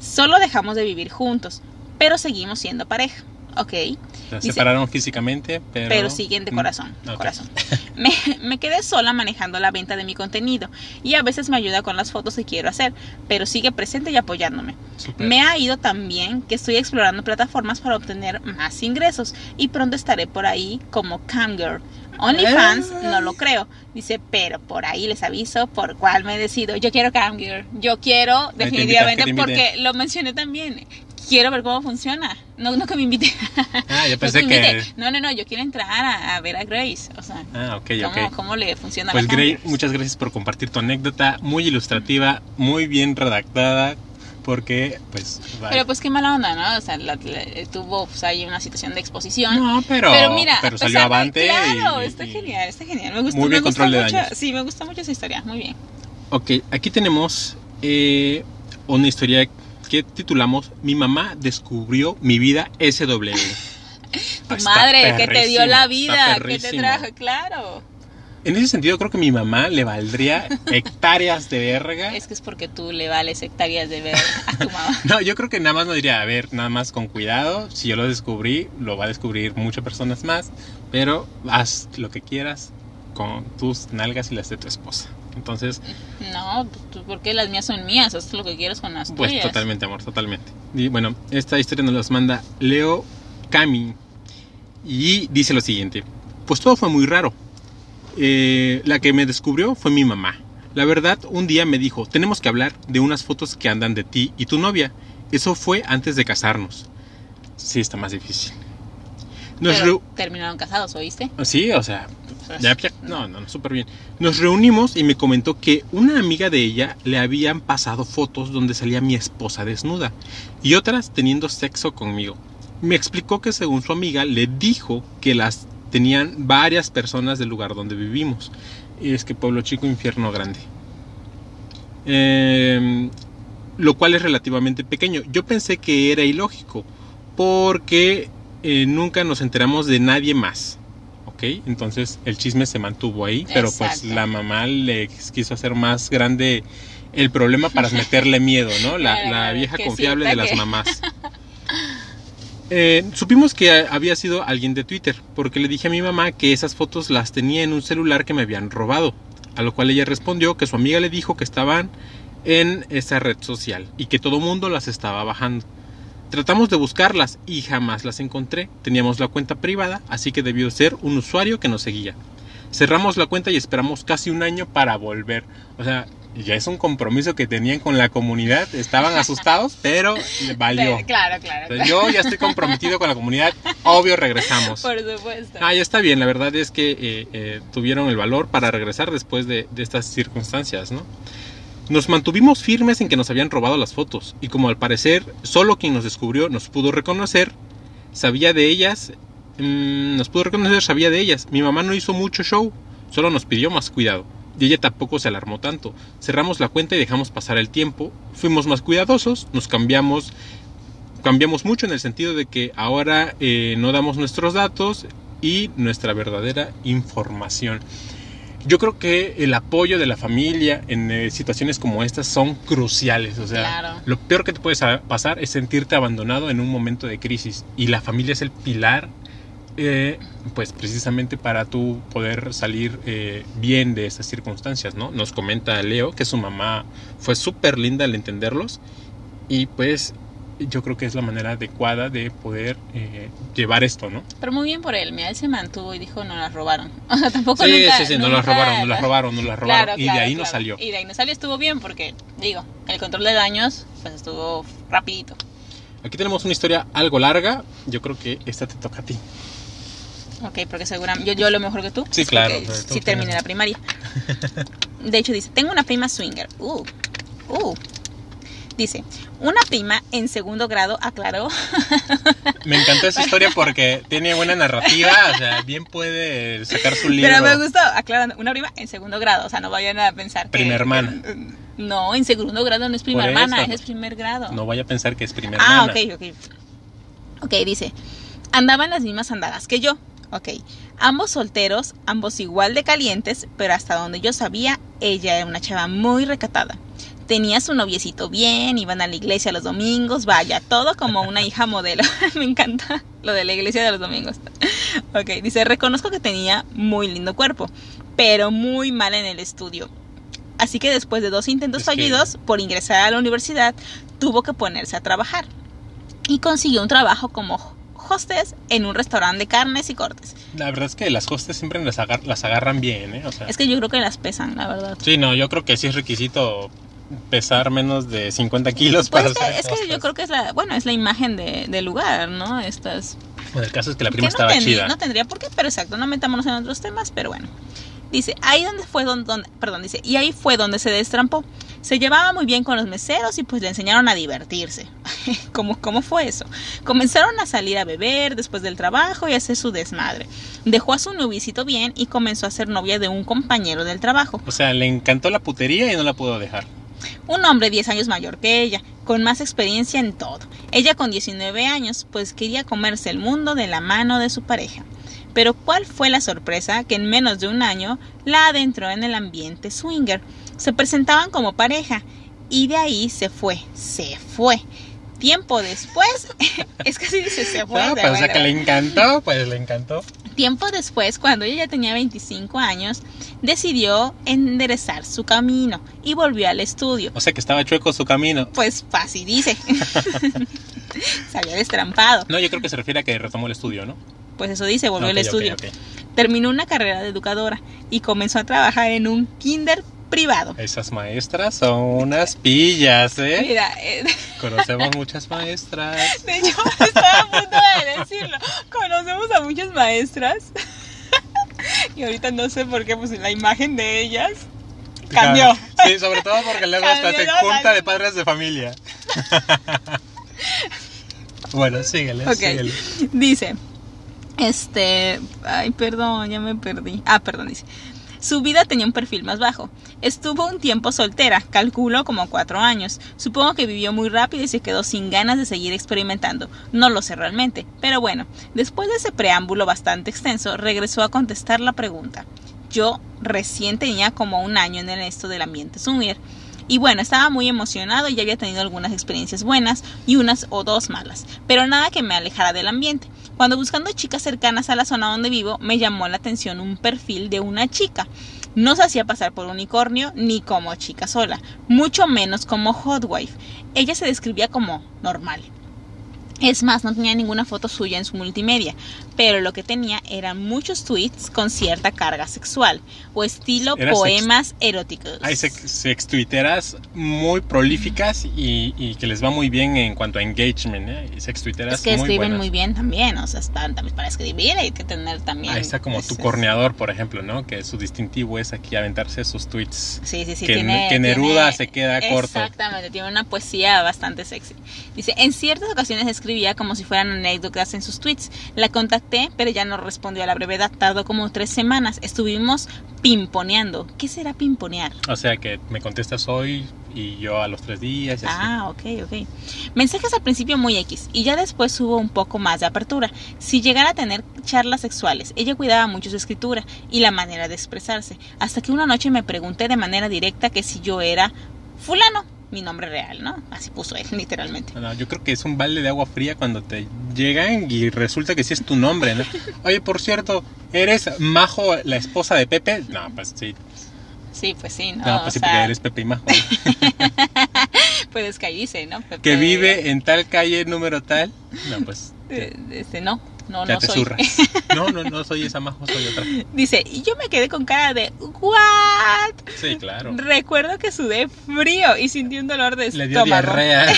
Solo dejamos de vivir juntos, pero seguimos siendo pareja. Ok. Se Dice- separaron físicamente, pero... pero siguen de corazón. de Ok. corazón. Me, me quedé sola manejando la venta de mi contenido y a veces me ayuda con las fotos que quiero hacer, pero sigue presente y apoyándome. Súper. Me ha ido tan bien que estoy explorando plataformas para obtener más ingresos y pronto estaré por ahí como camgirl. OnlyFans Ah. no lo creo, dice, pero por ahí les aviso por cuál me decido. Yo quiero camgirl, yo quiero te definitivamente porque lo mencioné también. Quiero ver cómo funciona. No, no que me invite. Ah, yo No pensé me que... No, no, no, yo quiero entrar a, a ver a Grace. O sea, Ah, ok, cómo, ok. cómo le funciona Pues cámara. muchas gracias por compartir tu anécdota, muy ilustrativa, muy bien redactada, porque pues... Pero pues qué mala onda, ¿no? O sea, la- la- tuvo pues, ahí una situación de exposición. no, pero, pero mira, pero salió pesar avante. Claro, y- está genial, está genial. Me gustó, Muy bien me gusta control de mucho. daños. Sí, me gusta mucho esa historia. Muy bien. Ok, aquí tenemos eh, una historia que titulamos Mi mamá descubrió mi vida SW. Tu Ah, madre que te dio la vida, que te trajo, claro. En ese sentido creo que mi mamá le valdría hectáreas de verga. Es que es porque tú le vales hectáreas de ver a tu mamá. No, yo creo que nada más me diría, a ver, nada más con cuidado. Si yo lo descubrí, lo va a descubrir muchas personas más. Pero haz lo que quieras con tus nalgas y las de tu esposa. Entonces, No, tú- porque las mías son mías, haz lo que quieras con las pues tuyas. totalmente, amor, totalmente. Y bueno, esta historia nos las manda Leo Cami. Y dice lo siguiente. Pues todo fue muy raro. Eh, la que me descubrió fue mi mamá. La verdad, un día me dijo, tenemos que hablar de unas fotos que andan de ti y tu novia. Eso fue antes de casarnos. Sí, está más difícil. Pero terminaron casados, ¿oíste? Sí, o sea, Pues, no, no, no, súper bien. Nos reunimos y me comentó que una amiga de ella le habían pasado fotos donde salía mi esposa desnuda y otras teniendo sexo conmigo. Me explicó que según su amiga le dijo que las tenían varias personas del lugar donde vivimos. Y es que pueblo chico, infierno grande. Em, lo cual es relativamente pequeño. Yo pensé que era ilógico porque eh, nunca nos enteramos de nadie más. ¿Ok? Entonces el chisme se mantuvo ahí, pero pues la mamá le quiso hacer más grande el problema para meterle miedo, ¿no? La, vieja confiable de las que- mamás. Eh, supimos que había sido alguien de Twitter, porque le dije a mi mamá que esas fotos las tenía en un celular que me habían robado, a lo cual ella respondió que su amiga le dijo que estaban en esa red social y que todo mundo las estaba bajando. Tratamos de buscarlas y jamás las encontré. Teníamos la cuenta privada, así que debió ser un usuario que nos seguía. Cerramos la cuenta y esperamos casi un año para volver. O sea, ya es un compromiso que tenían con la comunidad. Estaban asustados, pero valió. Pero, claro, claro. Yo ya estoy comprometido con la comunidad. Obvio, regresamos. Por supuesto. Ah, ya está bien. La verdad es que eh, eh, tuvieron el valor para regresar después de, de estas circunstancias, ¿no? Nos mantuvimos firmes en que nos habían robado las fotos y como al parecer solo quien nos descubrió nos pudo reconocer, sabía de ellas, mm, nos pudo reconocer, sabía de ellas. Mi mamá no hizo mucho show, solo nos pidió más cuidado. Y ella tampoco se alarmó tanto. Cerramos la cuenta y dejamos pasar el tiempo. Fuimos más cuidadosos, nos cambiamos cambiamos mucho en el sentido de que ahora eh, no damos nuestros datos y nuestra verdadera información. Yo creo que el apoyo de la familia en eh, situaciones como estas son cruciales. O sea, Claro. lo peor que te puede sa- pasar es sentirte abandonado en un momento de crisis. Y la familia es el pilar, eh, pues precisamente para tú poder salir eh, bien de estas circunstancias, ¿no? Nos comenta Leo que su mamá fue súper linda al entenderlos. Y pues yo creo que es la manera adecuada de poder eh, llevar esto, ¿no? Pero muy bien por él. Mira, él se mantuvo y dijo, no las robaron. O sea, tampoco Sí, nunca- sí, sí, no nunca las robaron, no las robaron, no las robaron. Claro, y claro, de ahí no claro. salió. Y de ahí no salió, estuvo bien porque, digo, el control de daños, pues estuvo rapidito. Aquí tenemos una historia algo larga. Yo creo que esta te toca a ti. Ok, porque seguramente yo, yo lo mejor que tú. Sí, claro, tú Sí, terminé la primaria. De hecho, dice: Tengo una prima swinger. Uh, uh. Dice: Una prima en segundo grado aclaró. Me encantó esa historia porque tiene buena narrativa. O sea, bien puede sacar su libro. Pero me gustó, aclarando. Una prima en segundo grado. O sea, no vayan a pensar que. Prima hermana. que- no, en segundo grado no es prima Por hermana, eso. es primer grado. No vaya a pensar que es primera Ah, hermana. ok, ok. Ok, dice, andaban las mismas andadas que yo. Ok, ambos solteros, ambos igual de calientes, pero hasta donde yo sabía, ella era una chava muy recatada. Tenía su noviecito bien, iban a la iglesia los domingos, vaya, todo como una hija modelo. Me encanta lo de la iglesia de los domingos. Ok, dice, reconozco que tenía muy lindo cuerpo, pero muy mal en el estudio. Así que después de dos intentos Es que- fallidos por ingresar a la universidad, tuvo que ponerse a trabajar. Y consiguió un trabajo como hostess en un restaurante de carnes y cortes. La verdad es que las hostes siempre las, agar- las agarran bien, ¿eh? O sea, Es que yo creo que las pesan, la verdad. Sí, no, yo creo que sí es requisito pesar menos de 50 kilos Pues para es que, ser es que yo creo que es la, bueno, es la imagen de, del lugar, ¿no? Estas Bueno, el caso es que la prima no, estaba tendría, chida. no tendría por qué, pero exacto, no metámonos en otros temas, pero bueno. Dice, ahí donde fue donde, donde- perdón, dice, y ahí fue donde se destrampó. Se llevaba muy bien con los meseros y pues le enseñaron a divertirse. ¿Cómo, ¿Cómo fue eso? Comenzaron a salir a beber después del trabajo y a hacer su desmadre. Dejó a su noviecito bien y comenzó a ser novia de un compañero del trabajo. O sea, le encantó la putería y no la pudo dejar. Un hombre 10 años mayor que ella, con más experiencia en todo. Ella con 19 años, pues quería comerse el mundo de la mano de su pareja. Pero ¿cuál fue la sorpresa que en menos de un año la adentró en el ambiente swinger? Se presentaban como pareja y de ahí se fue, se fue. Tiempo después, es que así dice se fue. De pues, o sea, que le encantó, pues le encantó. Tiempo después, cuando ella ya tenía 25 años, decidió enderezar su camino y volvió al estudio. O sea, que estaba chueco su camino. Pues así dice. Se había destrampado. No, yo creo que se refiere a que retomó el estudio, ¿no? Pues eso dice, volvió al estudio. Terminó una carrera de educadora y comenzó a trabajar en un kinder privado. Esas maestras son unas pillas, ¿eh? Mira, eh, Conocemos muchas maestras. de hecho estaba a punto de decirlo. Conocemos a muchas maestras. Y ahorita no sé por qué, pues la imagen de ellas cambió. Sí, sobre todo porque luego hasta se junta de padres de familia. bueno, síguele, Ok. síguele. Dice, este, ay, perdón, ya me perdí. Ah, perdón, dice. Su vida tenía un perfil más bajo. Estuvo un tiempo soltera, calculo como cuatro años. Supongo que vivió muy rápido y se quedó sin ganas de seguir experimentando. No lo sé realmente. Pero bueno, después de ese preámbulo bastante extenso, regresó a contestar la pregunta. Yo recién tenía como un año en el esto del ambiente swinger. Y bueno, estaba muy emocionado y había tenido algunas experiencias buenas y unas o dos malas, pero nada que me alejara del ambiente. Cuando buscando chicas cercanas a la zona donde vivo, me llamó la atención un perfil de una chica. No se hacía pasar por unicornio ni como chica sola, mucho menos como hot wife. Ella se describía como normal. Es más, no tenía ninguna foto suya en su multimedia, pero lo que tenía eran muchos tweets con cierta carga sexual o estilo Era sex- poemas eróticos. Hay sex, sextuiteras muy prolíficas y, y que les va muy bien en cuanto a engagement, ¿eh? Y Sextuiteras Es que muy escriben buenas. muy bien también, o sea, están también para escribir hay que tener también. Ahí está como tu corneador, por ejemplo, ¿no? Que su distintivo es aquí aventarse sus tweets. Sí, sí, sí. que, tiene, que Neruda tiene- se queda corto. Exactamente, tiene una poesía bastante sexy. Dice, en ciertas ocasiones escribía como si fueran anécdotas en sus tweets. La contacté, pero ya no respondió a la brevedad. Tardó como tres semanas. Estuvimos pimponeando. ¿Qué será pimponear? O sea que me contestas hoy y yo a los tres días y así. Ah, ok, ok. Mensajes al principio muy X y ya después hubo un poco más de apertura. Si llegara a tener charlas sexuales, ella cuidaba mucho su escritura y la manera de expresarse, hasta que una noche me pregunté de manera directa que si yo era fulano, mi nombre real, ¿no? Así puso él, literalmente. No, yo creo que es un balde de agua fría cuando te llegan y resulta que sí es tu nombre, ¿no? Oye, por cierto, ¿eres Majo, la esposa de Pepe? No, pues sí. Sí, pues sí, ¿no? No, O pues sí, sea, porque eres Pepe y Majo. pues es que ahí dice, ¿no? Pepe- Que vive en tal calle número tal. No, pues Este, no, no, ya no te soy. zurras. No, no, no soy esa Majo, soy otra. Dice, y yo me quedé con cara de, ¿what? Sí, claro. Recuerdo que sudé frío y sentí un dolor de Le dio estómago. diarrea.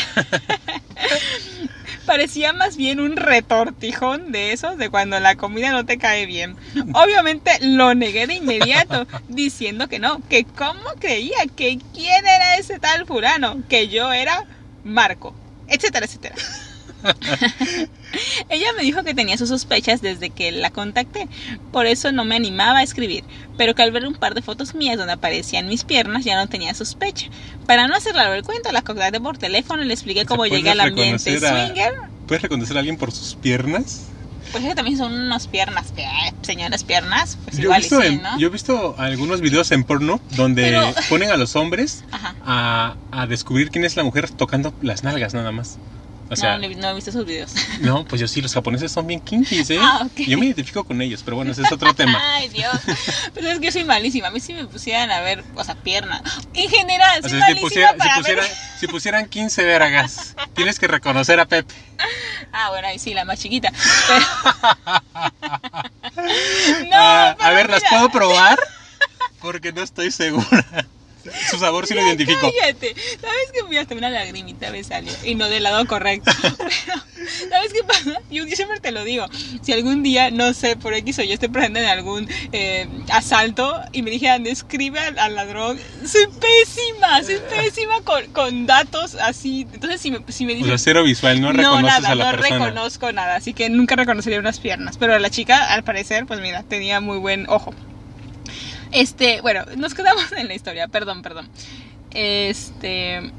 Parecía más bien un retortijón de esos de cuando la comida no te cae bien. Obviamente lo negué de inmediato, diciendo que no, que cómo creía, que quién era ese tal fulano, que yo era Marco, etcétera, etcétera. Ella me dijo que tenía sus sospechas desde que la contacté, por eso no me animaba a escribir, pero que al ver un par de fotos mías donde aparecían mis piernas ya no tenía sospecha. Para no hacer largo el cuento, la contacté por teléfono y le expliqué cómo ¿puedes llegué al ambiente a- swinger. ¿Puedes reconocer a alguien por sus piernas? Pues es que también son unas piernas, señoras piernas, pues Yo he, igual visto sí, en- ¿no? yo he visto algunos videos en porno donde Pero- ponen a los hombres a, a descubrir quién es la mujer tocando las nalgas nada más. O sea, no, no, he visto esos videos. no, pues yo sí, los japoneses son bien kinkies, ¿eh? Ah, ok. Yo me identifico con ellos, pero bueno, ese es otro tema. Ay, Dios. Pero es que yo soy malísima. A mí si me pusieran a ver, o sea, piernas. En general, O soy si, malísima si, para pusiera- ver. si pusieran 15 vergas, tienes que reconocer a Pepe. Ah, bueno, ahí sí, la más chiquita. Pero... no, Ah, a ver, ¿las puedo probar? Porque no estoy segura. Su sabor sí lo identifico. Cállate. ¿Sabes qué? Mira, hasta una lagrimita me salió. Y no del lado correcto. Pero, ¿sabes qué pasa? Yo, siempre te lo digo. Si algún día, no sé, por X o yo estoy presente en algún eh, asalto y me dijeran, describe al, al ladrón, soy pésima, soy pésima con, con datos así. Entonces, si me, si me O dicen. sea, cero visual, no no, reconoces nada, a la no persona. reconozco nada, así que nunca reconocería unas piernas. Pero la chica, al parecer, pues mira, tenía muy buen ojo. Este, bueno, nos quedamos en la historia, perdón, perdón. Este.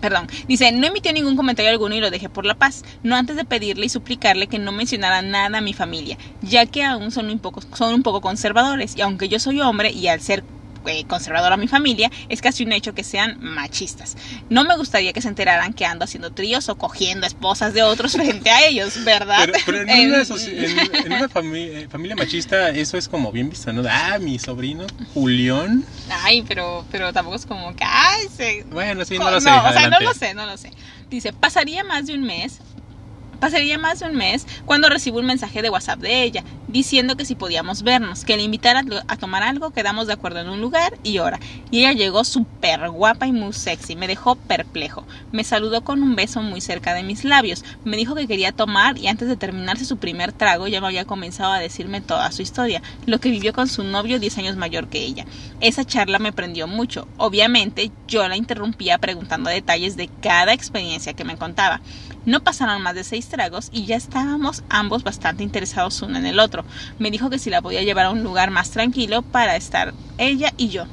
Perdón, dice, no emitió ningún comentario alguno y lo dejé por la paz, no antes de pedirle y suplicarle que no mencionara nada a mi familia, ya que aún son un poco, son un poco conservadores, y aunque yo soy hombre y al ser eh, conservador a mi familia, es casi un hecho que sean machistas. No me gustaría que se enteraran que ando haciendo tríos o cogiendo esposas de otros frente a ellos, ¿verdad? Pero, pero en, una, en- en una fami- eh, familia machista eso es como bien visto, ¿no? Ah, mi sobrino, Julián. Ay, pero, pero tampoco es como que, ay, se, Bueno, sí, no lo sé. o sea, no lo sé, no lo sé. Dice, pasaría más de un mes. Pasaría más de un mes cuando recibo un mensaje de WhatsApp de ella diciendo que si podíamos vernos, que le invitara a tomar algo, quedamos de acuerdo en un lugar y hora. Y ella llegó súper guapa y muy sexy, me dejó perplejo. Me saludó con un beso muy cerca de mis labios, me dijo que quería tomar y antes de terminarse su primer trago ya me había comenzado a decirme toda su historia, lo que vivió con su novio 10 años mayor que ella. Esa charla me prendió mucho. Obviamente yo la interrumpía preguntando detalles de cada experiencia que me contaba. No pasaron más de seis tragos y ya estábamos ambos bastante interesados uno en el otro. Me dijo que si la podía llevar a un lugar más tranquilo para estar ella y yo.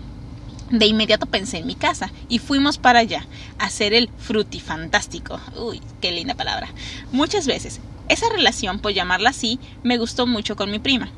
De inmediato pensé en mi casa y fuimos para allá a hacer el frutifantástico. Uy, qué linda palabra. Muchas veces. Esa relación, por llamarla así, me gustó mucho con mi prima.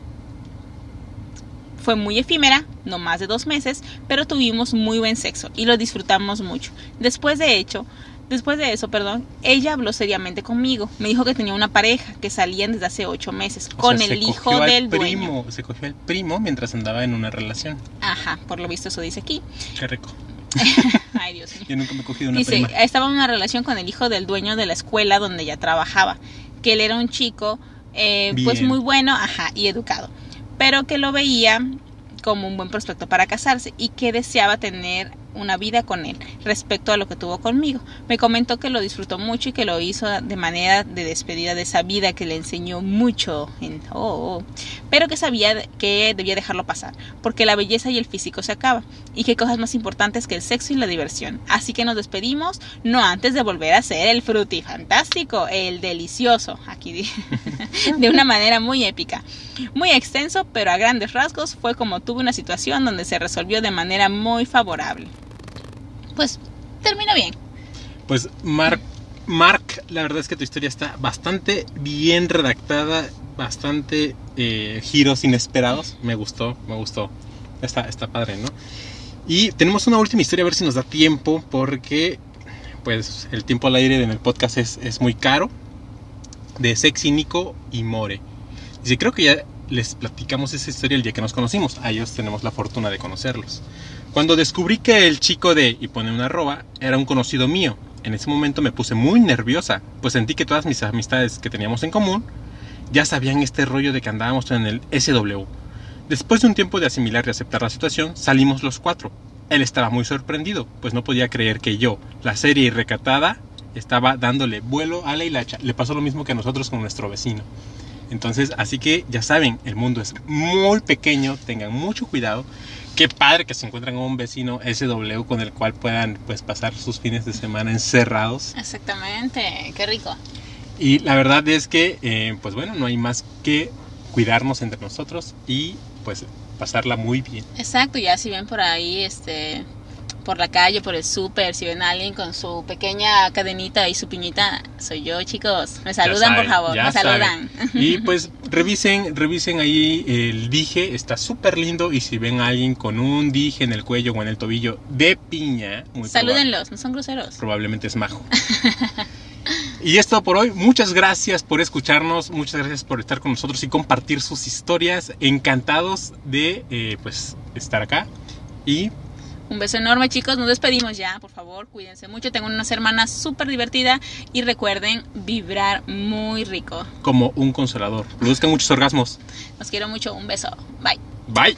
Fue muy efímera, no más de dos meses, pero tuvimos muy buen sexo y lo disfrutamos mucho. Después de hecho, después de eso, perdón, ella habló seriamente conmigo. Me dijo que tenía una pareja que salían desde hace ocho meses O con sea, el hijo del dueño. primo, Se cogió al primo mientras andaba en una relación. Ajá, por lo visto eso dice aquí. Qué rico. Ay, Dios mío. Yo nunca me he cogido una Dice, prima. estaba en una relación con el hijo del dueño de la escuela donde ella trabajaba, que él era un chico, eh, pues muy bueno, ajá, y educado, pero que lo veía como un buen prospecto para casarse y que deseaba tener una vida con él respecto a lo que tuvo conmigo. Me comentó que lo disfrutó mucho y que lo hizo de manera de despedida de esa vida que le enseñó mucho, en, oh, oh, pero que sabía que debía dejarlo pasar, porque la belleza y el físico se acaba y que cosas más importantes que el sexo y la diversión. Así que nos despedimos, no antes de volver a hacer el frutifantástico, el delicioso, aquí de una manera muy épica. Muy extenso, pero a grandes rasgos fue como tuve una situación donde se resolvió de manera muy favorable. Pues termina bien. Pues Mark, Mark, la verdad es que tu historia está bastante bien redactada, bastante eh, giros inesperados. Me gustó, me gustó. Está, está padre, ¿no? Y tenemos una última historia, a ver si nos da tiempo, porque pues el tiempo al aire en el podcast es, es muy caro. De Sexy Nico y More. Dice, creo que ya les platicamos esa historia el día que nos conocimos. A ellos tenemos la fortuna de conocerlos. Cuando descubrí que el chico de, y pone una arroba, era un conocido mío, en ese momento me puse muy nerviosa, pues sentí que todas mis amistades que teníamos en común ya sabían este rollo de que andábamos en el SW. Después de un tiempo de asimilar y aceptar la situación, salimos los cuatro. Él estaba muy sorprendido, pues no podía creer que yo, la serie y recatada, estaba dándole vuelo a la hilacha. Le pasó lo mismo que a nosotros con nuestro vecino. Entonces, así que ya saben, el mundo es muy pequeño, tengan mucho cuidado. Qué padre que se encuentran un vecino SW con el cual puedan pues pasar sus fines de semana encerrados. Exactamente, qué rico. Y la verdad es que, eh, pues bueno, no hay más que cuidarnos entre nosotros y pues pasarla muy bien. Exacto, ya si ven por ahí, este, por la calle, por el súper, si ven a alguien con su pequeña cadenita y su piñita, soy yo, chicos. Me saludan, por favor, me saludan. Y pues revisen, revisen ahí el dije, está súper lindo. Y si ven a alguien con un dije en el cuello o en el tobillo de piña, muy Salúdenlos, no son groseros. probablemente es majo. Y es todo por hoy. Muchas gracias por escucharnos, muchas gracias por estar con nosotros y compartir sus historias. Encantados de eh, pues estar acá. Y Un beso enorme, chicos. Nos despedimos ya, por favor. Cuídense mucho. Tengo unas hermanas súper divertidas. Y recuerden vibrar muy rico. como un consolador. Produzcan muchos orgasmos. Los quiero mucho. Un beso. Bye. Bye.